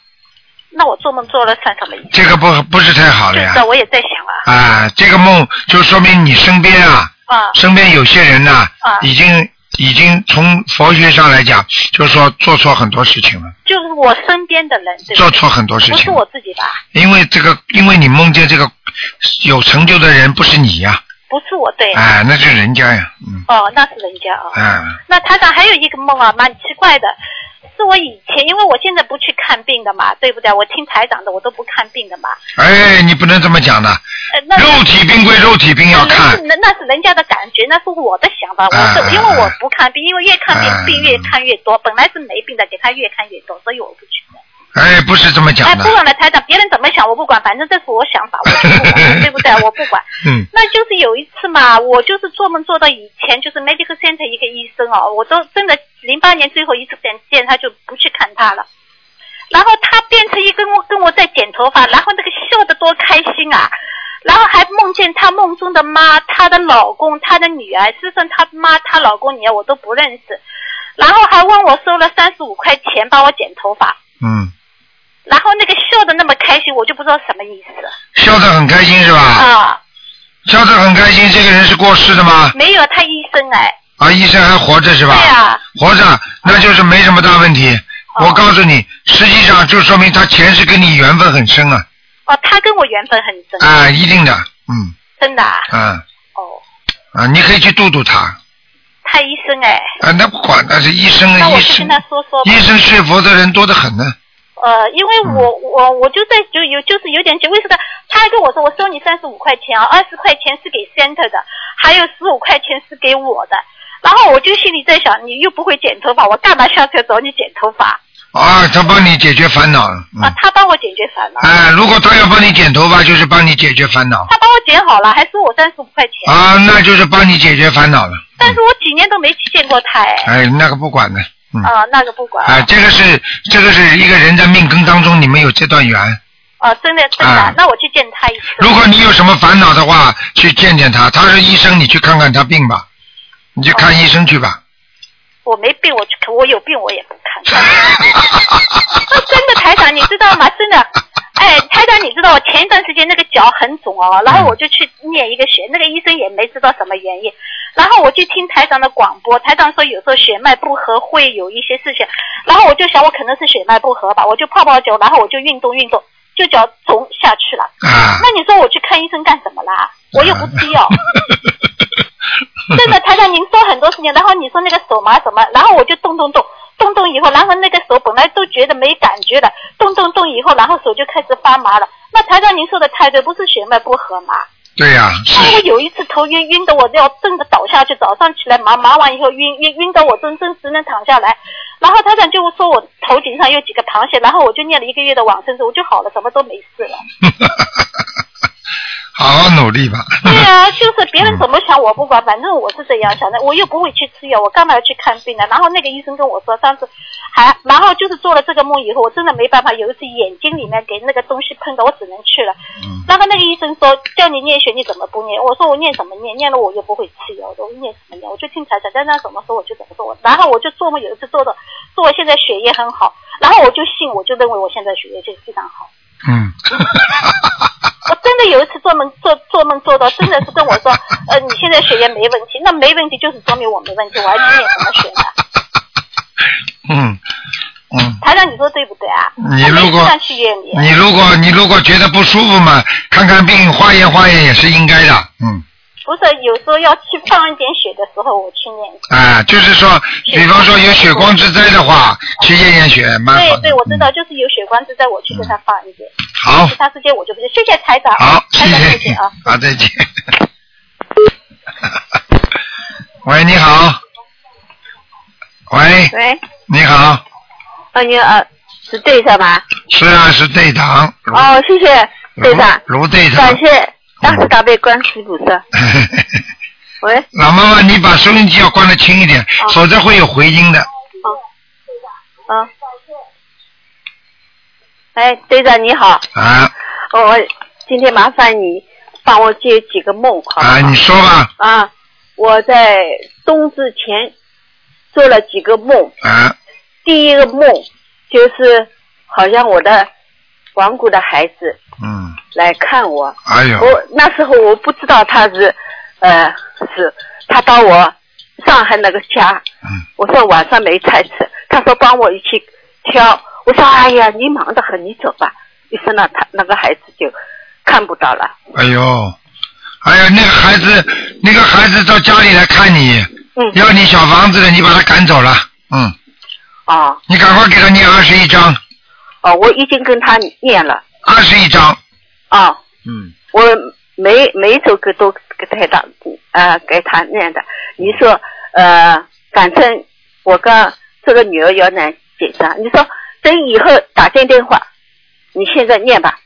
那我做梦做了算什么？这个不不是太好了呀是。的，我也在想啊。啊，这个梦就说明你身边啊，啊身边有些人呐、啊已经已经从佛学上来讲，就是说做错很多事情了，就是我身边的人，做错很多事情不是情。我自己吧？因为这个，因为你梦见这个有成就的人不是你呀、不是我对。哎，那是人家呀，嗯，哦，那是人家啊。哎，那台长还有一个梦啊，蛮奇怪的，是我以前，因为我现在不去看病的嘛，对不对？我听台长的，我都不看病的嘛。哎，你不能这么讲的，呃，那肉体病归肉体病要看，那那是人家的感觉，那是我的想法。我哎是因为我不看病，因为越看病哎病越看越多，本来是没病的，给他越看越多，所以我不去的。哎，不是这么哎，讲的不，管了，台长，别人怎么想我不管，反正这是我想法，我不管，(laughs) 对不对？我不管。嗯，那就是有一次嘛，我就是做梦做到以前就是 medical center 一个医生哦，我都真的零八年最后一次见见他就不去看他了。然后他变成一跟我跟我在剪头发，然后那个笑得多开心啊！然后还梦见他梦中的妈、她的老公、她的女儿，事实上他妈、她老公、女儿我都不认识。然后还问我收了三十五块钱帮我剪头发，嗯，然后那个笑的那么开心，我就不知道什么意思笑得很开心是吧？啊。笑得很开心，这个人是过世的吗？没有，他医生哎。啊，医生还活着是吧？对啊、活着，那就是没什么大问题。哦我告诉你，实际上就说明他前世跟你缘分很深啊，哦，他跟我缘分很深。啊，一定的，嗯，真的啊。啊，哦，啊，你可以去度度他，他医生哎。啊，那不管，那是医生啊，医生那我去跟，他说说。医生学佛的人多得很呢。呃，因为我我我就在就有就是有点为什么他还跟我说我收你三十五块钱啊，二十块钱是给 center 的，还有十五块钱是给我的。然后我就心里在想，你又不会剪头发，我干嘛下次要找你剪头发？啊，他帮你解决烦恼啊，他帮我解决烦恼。哎，如果他要帮你剪头发，就是帮你解决烦恼他帮我剪好了，还收我三十五块钱。啊，那就是帮你解决烦恼了。但是我几年都没去见过他哎。哎，那个不管的，嗯，啊，那个不管。啊，这个是这个是一个人在命根当中，你们有这段缘。啊，真的真的，啊那我去见他一次。如果你有什么烦恼的话，去见见他，他是医生，你去看看他病吧，你去看医生去吧。我没病，我去看，我有病我也不看。那 (laughs) 真的台长，你知道吗？真的，哎，台长，你知道我前一段时间那个脚很肿哦，然后我就去念一个血，那个医生也没知道什么原因，然后我就听台长的广播，台长说有时候血脉不和会有一些事情，然后我就想我可能是血脉不和吧，我就泡泡脚，然后我就运动运动，就脚肿下去了。啊那你说我去看医生干什么啦？我又不吃药。(laughs) 真的，台长，您说很多事情，然后你说那个手麻什么，然后我就动动动，动动以后，然后那个手本来都觉得没感觉的，动动动以后，然后手就开始发麻了。那台长您说的太对，不是血脉不和吗？对呀、那我有一次头晕晕的，我要真的倒下去，早上起来麻麻完以后晕晕晕的我真真只能躺下来。然后他长就说我头顶上有几个螃蟹，然后我就念了一个月的往生咒，我就好了，什么都没事了。(laughs) 好好努力吧。对啊，(laughs) 就是别人怎么想我不管，反正我是这样想的，我又不会去吃药，我干嘛要去看病呢？然后那个医生跟我说，上次还，然后就是做了这个梦以后，我真的没办法，有一次眼睛里面给那个东西碰到，我只能去了。然后那个医生说叫你念血，你怎么不念？我说我念什么念？念了我又不会吃药，我念什么念？我就听台长在那怎么说我就怎么做。然后我就做梦有一次做的，做我现在血液很好，然后我就信，我就认为我现在血液就非常好。嗯，(laughs) 我真的有一次做梦做做梦做到，真的是跟我说，(laughs) 呃，你现在血液没问题，那没问题就是说明我没问题，我还去验什么血呢？(laughs) 嗯嗯，台长，你说对不对啊？你如果你如果你如果觉得不舒服嘛，看看病化验化验也是应该的。嗯，不是有时候要去放一点血的时候，我去念。啊，就是说，比方说有血光之灾的话，去验验血蛮好。对对，我知道，就是有血光之灾，我去给他放一点。好其他时间我就不去。谢谢台长。好，谢谢见啊。(laughs) 好，再见。(laughs) 喂，你好。喂，喂，你好，啊，你呃是队长吗？是啊，是队长，哦，谢谢队长，卢队长。感谢大慈大悲观世菩萨。(laughs) 喂，老妈妈，你把收音机要关的轻一点，否则会有回音的。啊，哎，队长你好，啊我今天麻烦你帮我解几个梦？啊，你说吧。啊，我在冬至前做了几个梦，啊第一个梦就是好像我的亡故的孩子嗯，来看我，哎呦，我那时候我不知道他是，呃，是他到我上海那个家，嗯。我说晚上没菜吃，他说帮我一起挑，我说哎呀，你忙得很，你走吧。于是呢，他那个孩子就看不到了。哎呦，哎呀，那个孩子，那个孩子到家里来看你，嗯。要你小房子的，你把他赶走了，嗯，哦。你赶快给他念二十一章，哦，我已经跟他念了。二十一章，哦，嗯，我每每一首歌都给他打呃给他念的。你说呃，反正我跟这个女儿要难紧张。你说等以后打进电话，你现在念吧。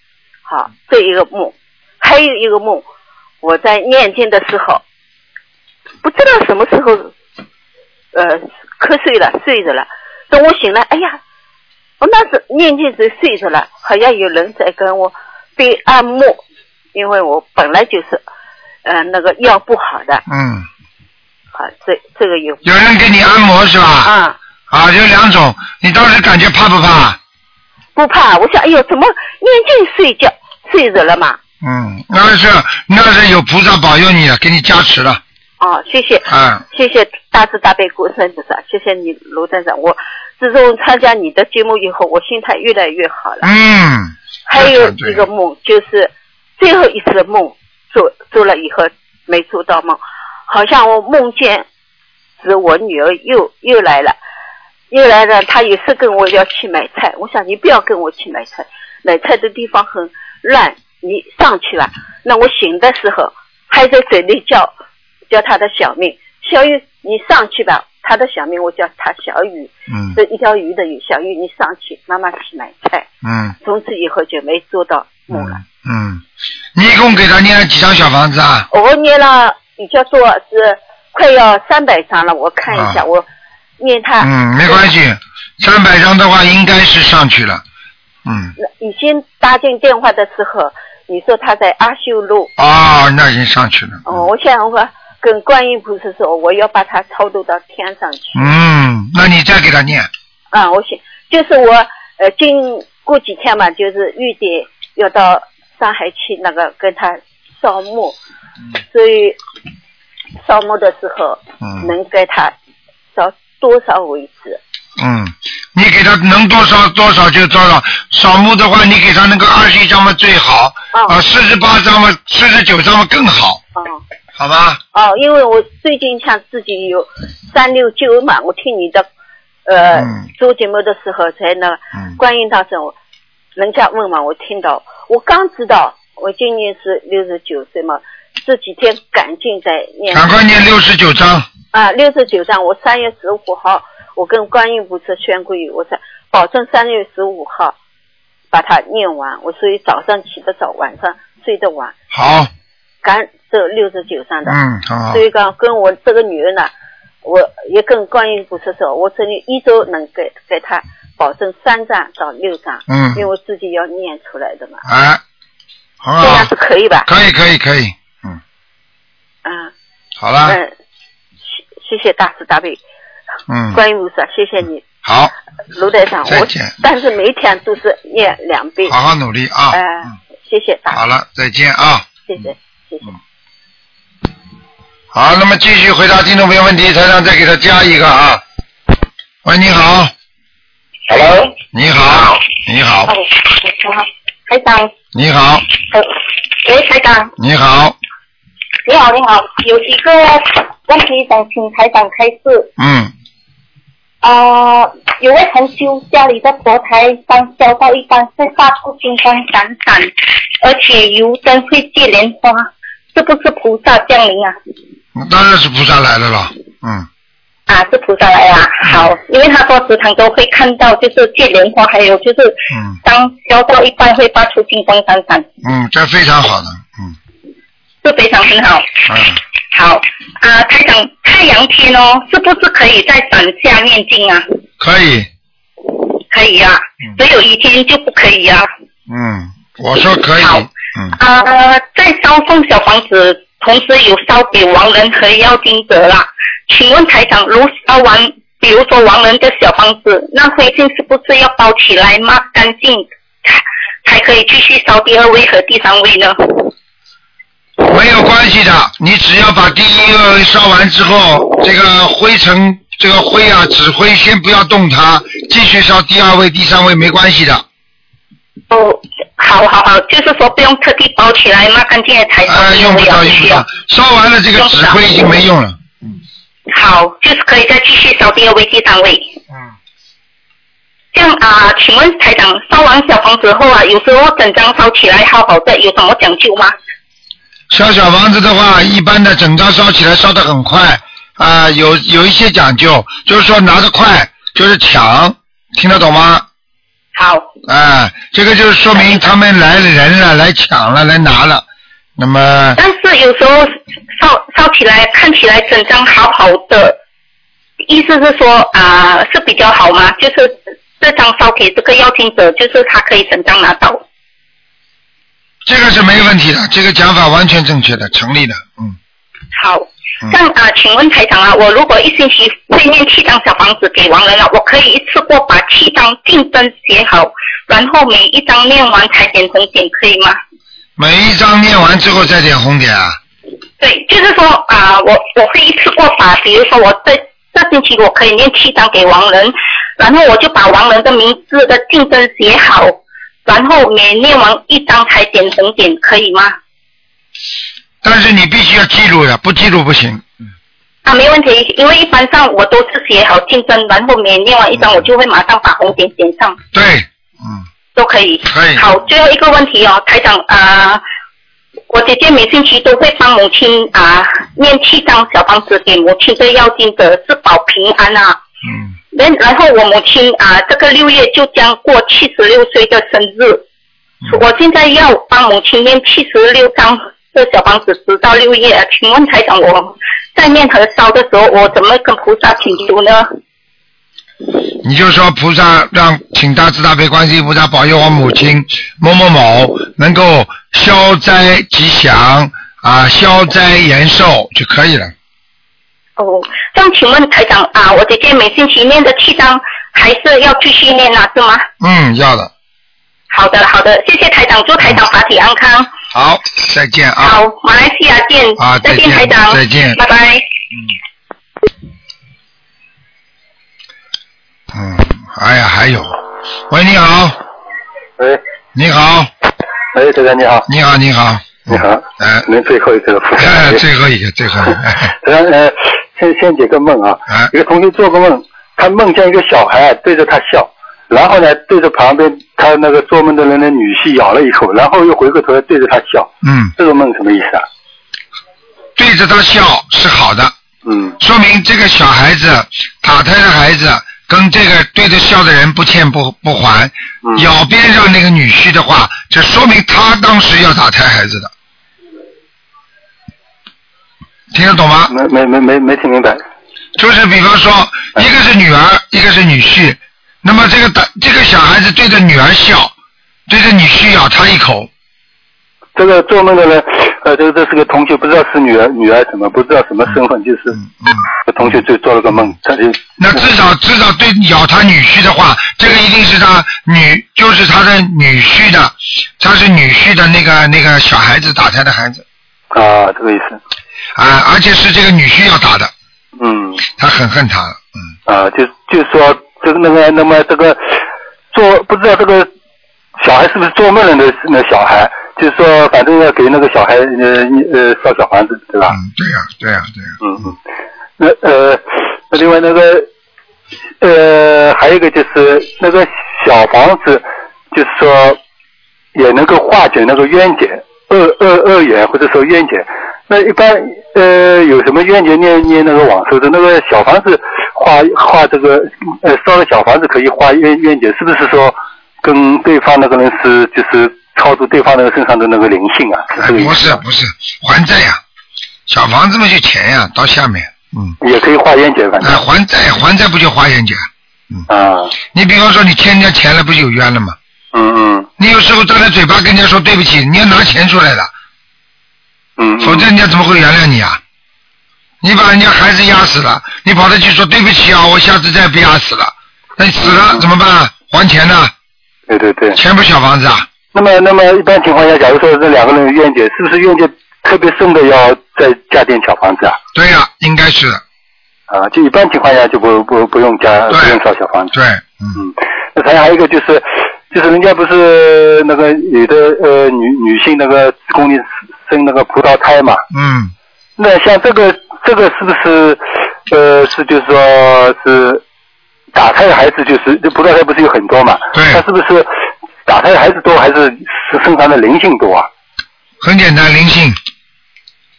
好，这一个梦，还有一个梦，我在念经的时候，不知道什么时候呃瞌睡了，睡着了。等我醒来，哎呀，我那时念经时睡着了，好像有人在跟我被按摩，因为我本来就是呃那个腰不好的，嗯，好这这个有有人给你按摩是吧？啊，啊，有两种，你当时感觉怕不怕？不怕。我想，哎呦，怎么念经睡觉睡着了嘛？嗯，那是那是有菩萨保佑你了，给你加持了，哦，谢谢，啊，谢谢大慈大悲观世音菩萨，谢谢你卢站长。我自从参加你的节目以后，我心态越来越好了。嗯，还有一个梦，就是最后一次的梦做做了以后没做到梦，好像我梦见是我女儿又又来了，又来了，她也是跟我要去买菜。我想你不要跟我去买菜，买菜的地方很乱，你上去吧。那我醒的时候还在嘴里叫叫她的小命，小玉你上去吧。她的小名我叫他小雨，嗯是一条鱼的鱼，小雨你上去，妈妈去买菜。嗯从此以后就没做到梦了。嗯，你一共给他念了几张小房子啊？我念了比较多，是快要三百张了。我看一下，啊我念他。嗯，没关系，三百张的话应该是上去了，嗯，以前打进电话的时候，你说他在阿修路。哦，那已经上去了，哦，我想我跟观音菩萨说，我要把他超度到天上去。嗯，那你再给他念，啊，我想就是我呃，今过几天嘛，就是预定要到上海去那个跟他扫墓，所以扫墓的时候，嗯能给他扫多少为止？嗯，你给他能多少多少就多少，扫墓的话，你给他那个二十一张嘛最好，啊，四十八张嘛，四十九张嘛更好，哦好吧？哦，因为我最近像自己有三六九嘛，我听你的呃、嗯做节目的时候才能观音大圣，我人家问嘛，我听到，我刚知道我今年是六十九岁嘛，这几天赶紧在念，赶快念六十九章，啊，六十九章，我三月十五号，我跟观音菩萨宣过语，我才保证三月十五号把它念完。我所以早上起得早，晚上睡得晚，好，赶这六十九章的。嗯，所，以讲，跟我这个女儿呢，我也跟观音菩萨说，我这里一周能给给她保证三张到六张，嗯。因为我自己要念出来的嘛，哎，很好这样，是可以吧？可以可以可以，嗯，嗯好了，嗯，谢谢谢大慈大悲。嗯，观音菩萨，谢谢你。好，卢台长，我再见。但是每天都是念两遍。好好努力啊。呃，谢谢大，好了，再见啊。谢谢谢谢。好，那么继续回答听众朋友问题，台长再给他加一个啊。喂，你好。Hello。你好，你好，哦，台长，你好，呃，喂，台长，你好，你好，你好，有一个问题想请台长开示。嗯，呃，有位同修家里的佛台上烧到一半会发出金光闪闪，而且油灯会接莲花，是不是菩萨降临啊？当然是菩萨来了了，嗯，啊，是菩萨来啊，好，因为他说时常都会看到，就是接莲花，还有就是，嗯，当烧到一半会发出金光闪闪，嗯，这非常好的，嗯。是非常很好。嗯，好啊，台长，太阳天哦，是不是可以在伞下念经啊？可以，可以啊，只有一天就不可以啊。嗯，我说可以，嗯，啊、在烧送小房子，同时有烧给亡人和要经者啦。请问台长，如烧完，比如说亡人的小房子，那灰烬是不是要包起来抹干净，才才可以继续烧第二位和第三位呢？没有关关系的，你只要把第一个烧完之后，这个灰尘，这个灰啊，纸灰先不要动它，继续烧第二位、第三位没关系的。哦，好好好，就是说不用特地包起来抹干净的才烧啊，用不着，用不着，烧完了这个纸灰已经没用了。嗯好，就是可以再继续烧第二位、第三位。嗯。这样啊，请问台长，烧完小房子后啊，有时候整张烧起来好好的，有什么讲究吗？烧小房子的话，一般的整张烧起来烧得很快啊、有有一些讲究，就是说拿得快就是抢，听得懂吗？好。啊、这个就是说明他们来了人了，来抢了，来拿了。那么但是有时候烧烧起来看起来整张好好的，意思是说啊、是比较好吗？就是这张烧给这个邀请者，就是他可以整张拿到。这个是没问题的，这个讲法完全正确的，成立的。嗯。好，这样啊、请问台长啊，我如果一星期会念七张小房子给亡人了，我可以一次过把七张竞争写好，然后每一张念完才点红点，可以吗？每一张念完之后再点红点啊。对，就是说啊、我我会一次过把，比如说我这这星期我可以念七张给亡人，然后我就把亡人的名字的竞争写好，然后每念完一张才点红点，可以吗？但是你必须要记录的，不记录不行。啊，没问题，因为一般上我都是写好竞争，然后每念完一张，我就会马上把红点点上。对，嗯都可以。可以。好，最后一个问题哦，台长啊、我姐姐每星期都会帮母亲啊、念七张小房子给母亲的要经者，是保平安啊。嗯。然然后我母亲啊、这个六月就将过七十六岁的生日，我现在要帮母亲念七十六张的小房子，直到六月。请问台长，我在念和烧的时候，我怎么跟菩萨请求呢？你就说菩萨让请大慈大悲观世音菩萨保佑我母亲某某某能够消灾吉祥啊，消灾延寿就可以了。哦，这样请问台长啊，我姐姐每星期念的七章还是要继续念啊，是吗？嗯，要的。好的，好的，谢谢台长，祝台长法体安康。好，再见啊。好，马来西亚见。啊再见台长。再见拜拜。嗯，嗯哎呀，还有，喂，你好，喂，你好，喂，台长你好。你好，你好，你好。哎，您最后一个了。哎，最后一个，最后一个，(laughs) 呃，先先解个梦啊。一个同学做个梦，他梦见一个小孩啊对着他笑，然后呢对着旁边他那个做梦的人的女婿咬了一口，然后又回过头来对着他笑。嗯，这个梦什么意思啊？对着他笑是好的，嗯，说明这个小孩子打胎的孩子跟这个对着笑的人不欠不不还，嗯咬边上那个女婿的话，就说明他当时要打胎孩子的，听得懂吗？没没没没没听明白。就是比方说，一个是女儿，一个是女婿，那么这个打这个小孩子对着女儿笑，对着女婿咬他一口，这个做梦的呢，呃，这个这是个同学，不知道是女儿女儿什么，不知道什么身份，就是，嗯。同学就做了个梦，他就那至少至少对咬他女婿的话，这个一定是他女，就是他的女婿的，他是女婿的那个那个小孩子打他的孩子。啊，这个意思。啊，而且是这个女婿要打的，嗯。他很恨他，嗯。啊，就就说这个那个那么这个做不知道这个小孩是不是做梦人的那小孩，就是说反正要给那个小孩呃呃烧小房子对吧？对呀、对呀、对呀、嗯嗯。那呃那另外那个呃还有一个就是那个小房子，就是说也能够化解那个冤结恶恶恶缘或者说冤结。那一般呃有什么冤结念念那个往生的那个小房子画画这个呃烧了小房子可以画冤冤结，是不是说跟对方那个人是就是超出对方那个身上的那个灵性啊？不是不是还债呀、小房子嘛就钱呀、到下面，嗯，也可以画冤结，反正哎还债还债不就花冤结？啊，你比方说你欠人家钱了，不就有冤了吗？嗯嗯你有时候张着嘴巴跟人家说对不起，你要拿钱出来的，嗯，否则人家怎么会原谅你啊？你把人家孩子压死了，你跑他去说对不起啊，我下次再也不压死了，那你死了怎么办？还钱呢？对对对。钱不小房子啊？那么，那么一般情况下，假如说这两个人有冤结，是不是冤结特别深的要再加点小房子啊？对呀、应该是。啊，就一般情况下就不不不用加不用烧小房子。对，嗯。那还还有一个就是，就是人家不是那个有的呃女女性那个子宫里生那个葡萄胎嘛，嗯，那像这个这个是不是呃是就是说是打胎的孩子就是这葡萄胎不是有很多嘛？对。他是不是打胎的孩子多还是是身上的灵性多啊？很简单，灵性。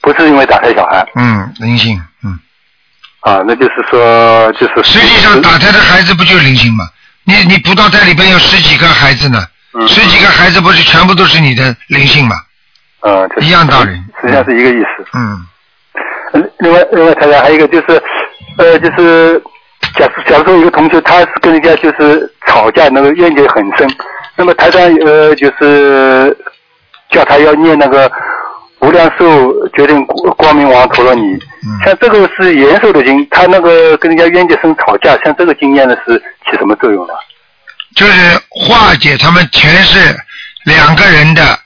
不是因为打胎小孩。嗯，灵性，嗯。啊，那就是说就是。实际上打胎的孩子不就是灵性吗？你你葡萄胎里边有十几个孩子呢，嗯十几个孩子不是全部都是你的灵性吗？呃，一样道理。实际上是一个意思。嗯。呃另外，另外，台长还有一个就是，呃，就是假如假如说一个同学他是跟人家就是吵架，那个冤结很深，那么台长呃就是叫他要念那个无量寿决定光明王陀罗尼，像这个是延寿的经，他那个跟人家冤结深吵架，像这个经验呢是起什么作用呢？就是化解他们前世两个人的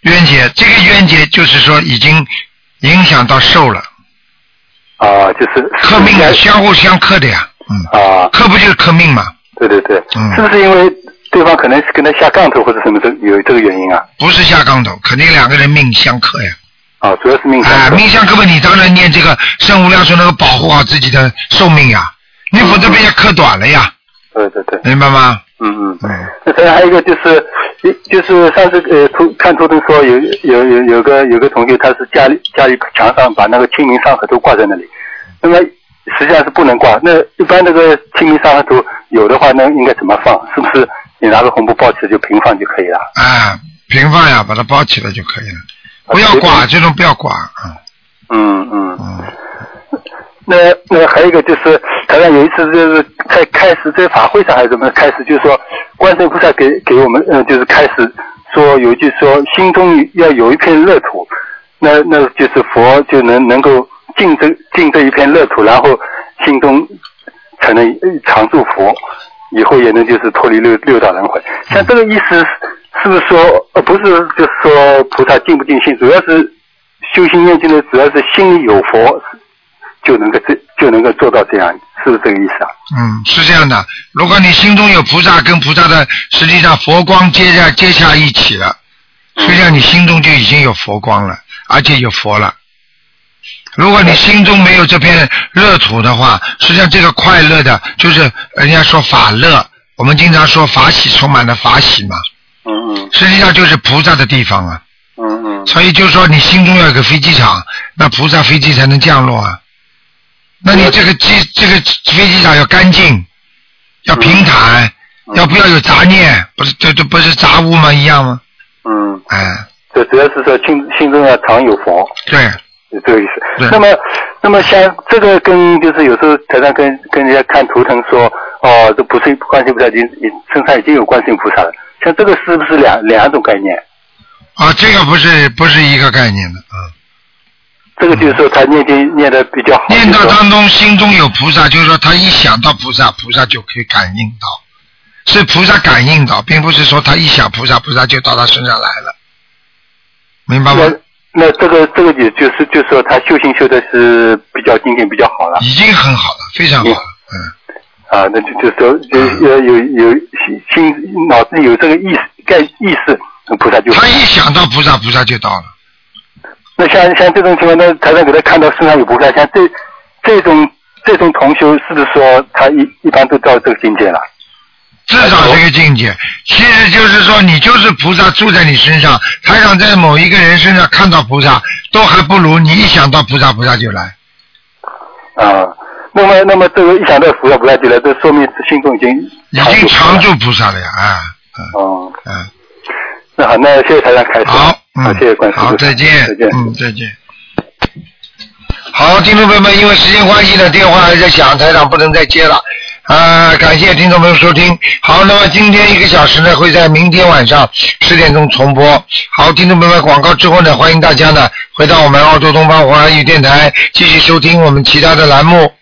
冤结，这个冤结就是说已经影响到寿了。啊，就是克命啊，相互相克的呀。嗯。啊。克不就是克命嘛？对对对，嗯是不是因为对方可能是跟他下杠头或者什么这有这个原因啊？不是下杠头，肯定两个人命相克呀。啊，主要是命相啊，命相克嘛，你当然念这个圣无量寿能够保护好自己的寿命呀，你否则被人家克短了呀。对对对。明白吗？嗯嗯。那当然还有一个就是，一就是上次呃图看图腾说有有有有个有个同学他是家里家里墙上把那个清明上河图挂在那里，那么实际上是不能挂。那一般那个清明上河图有的话，那应该怎么放？是不是你拿个红布包起来就平放就可以了？啊，平放呀，把它包起来就可以了，不要挂，这种不要挂啊。嗯嗯嗯。那那还有一个就是，好像有一次就是在开始在法会上还是怎么开始，就是说观世音菩萨给给我们呃就是开始说有一句说心中要有一片乐土，那那就是佛就能能够进这进这一片乐土，然后心中才能常住佛，以后也能就是脱离六六道轮回。像这个意思是不是说呃不是就是说菩萨尽不尽心，主要是修心念经的主要是心里有佛。就能够这就能够做到这样，是不是这个意思啊？嗯，是这样的。如果你心中有菩萨，跟菩萨的实际上佛光接下接下一起了，实际上你心中就已经有佛光了，而且有佛了。如果你心中没有这片热土的话，实际上这个快乐的，就是人家说法乐，我们经常说法喜充满了法喜嘛。嗯嗯。实际上就是菩萨的地方啊。嗯嗯。所以就是说，你心中要有个飞机场，那菩萨飞机才能降落啊。那你这个机这个飞机场要干净，要平坦，要不要有杂念？不是这这不是杂物吗？一样吗？嗯。哎。这主要是说心心中要常有佛。对。是这个意思。那么，那么像这个跟就是有时候台上跟跟人家看图腾说，哦，这不是观世音菩萨已身上已经有观世音菩萨了，像这个是不是两两种概念？啊，这个不是不是一个概念的啊。这个就是说他念经念的比较好。念到当中心中有菩萨，就是说他一想到菩萨，菩萨就可以感应到，是菩萨感应到，并不是说他一想菩萨，菩萨就到他身上来了，明白吗？那那这个这个也就是就是说他修行修的是比较精进比较好了。已经很好了，非常好了。啊，那就就是说有有有有心心脑子有这个意识概意识，菩萨就他一想到菩萨，菩萨就到了。那像像这种情况，那台上给他看到身上有菩萨，像这这种这种同修，是不是说他一一般都到这个境界了？至少这个境界，其实就是说你就是菩萨住在你身上，台长在某一个人身上看到菩萨，都还不如你一想到菩萨，菩萨就来。啊，那么那么这个一想到菩萨菩萨就来，这说明是心中已经已经常住菩萨了呀，啊，哦，嗯，那好，那谢谢台长开始。好，嗯，谢谢关师傅。好，再见，再见，嗯，再见。好，听众朋友们，因为时间关系呢，电话还在响，台长不能再接了。啊、感谢听众朋友收听。好，那么今天一个小时呢，会在明天晚上十点钟重播。好，听众朋友们，广告之后呢，欢迎大家呢回到我们澳洲东方华语电台，继续收听我们其他的栏目。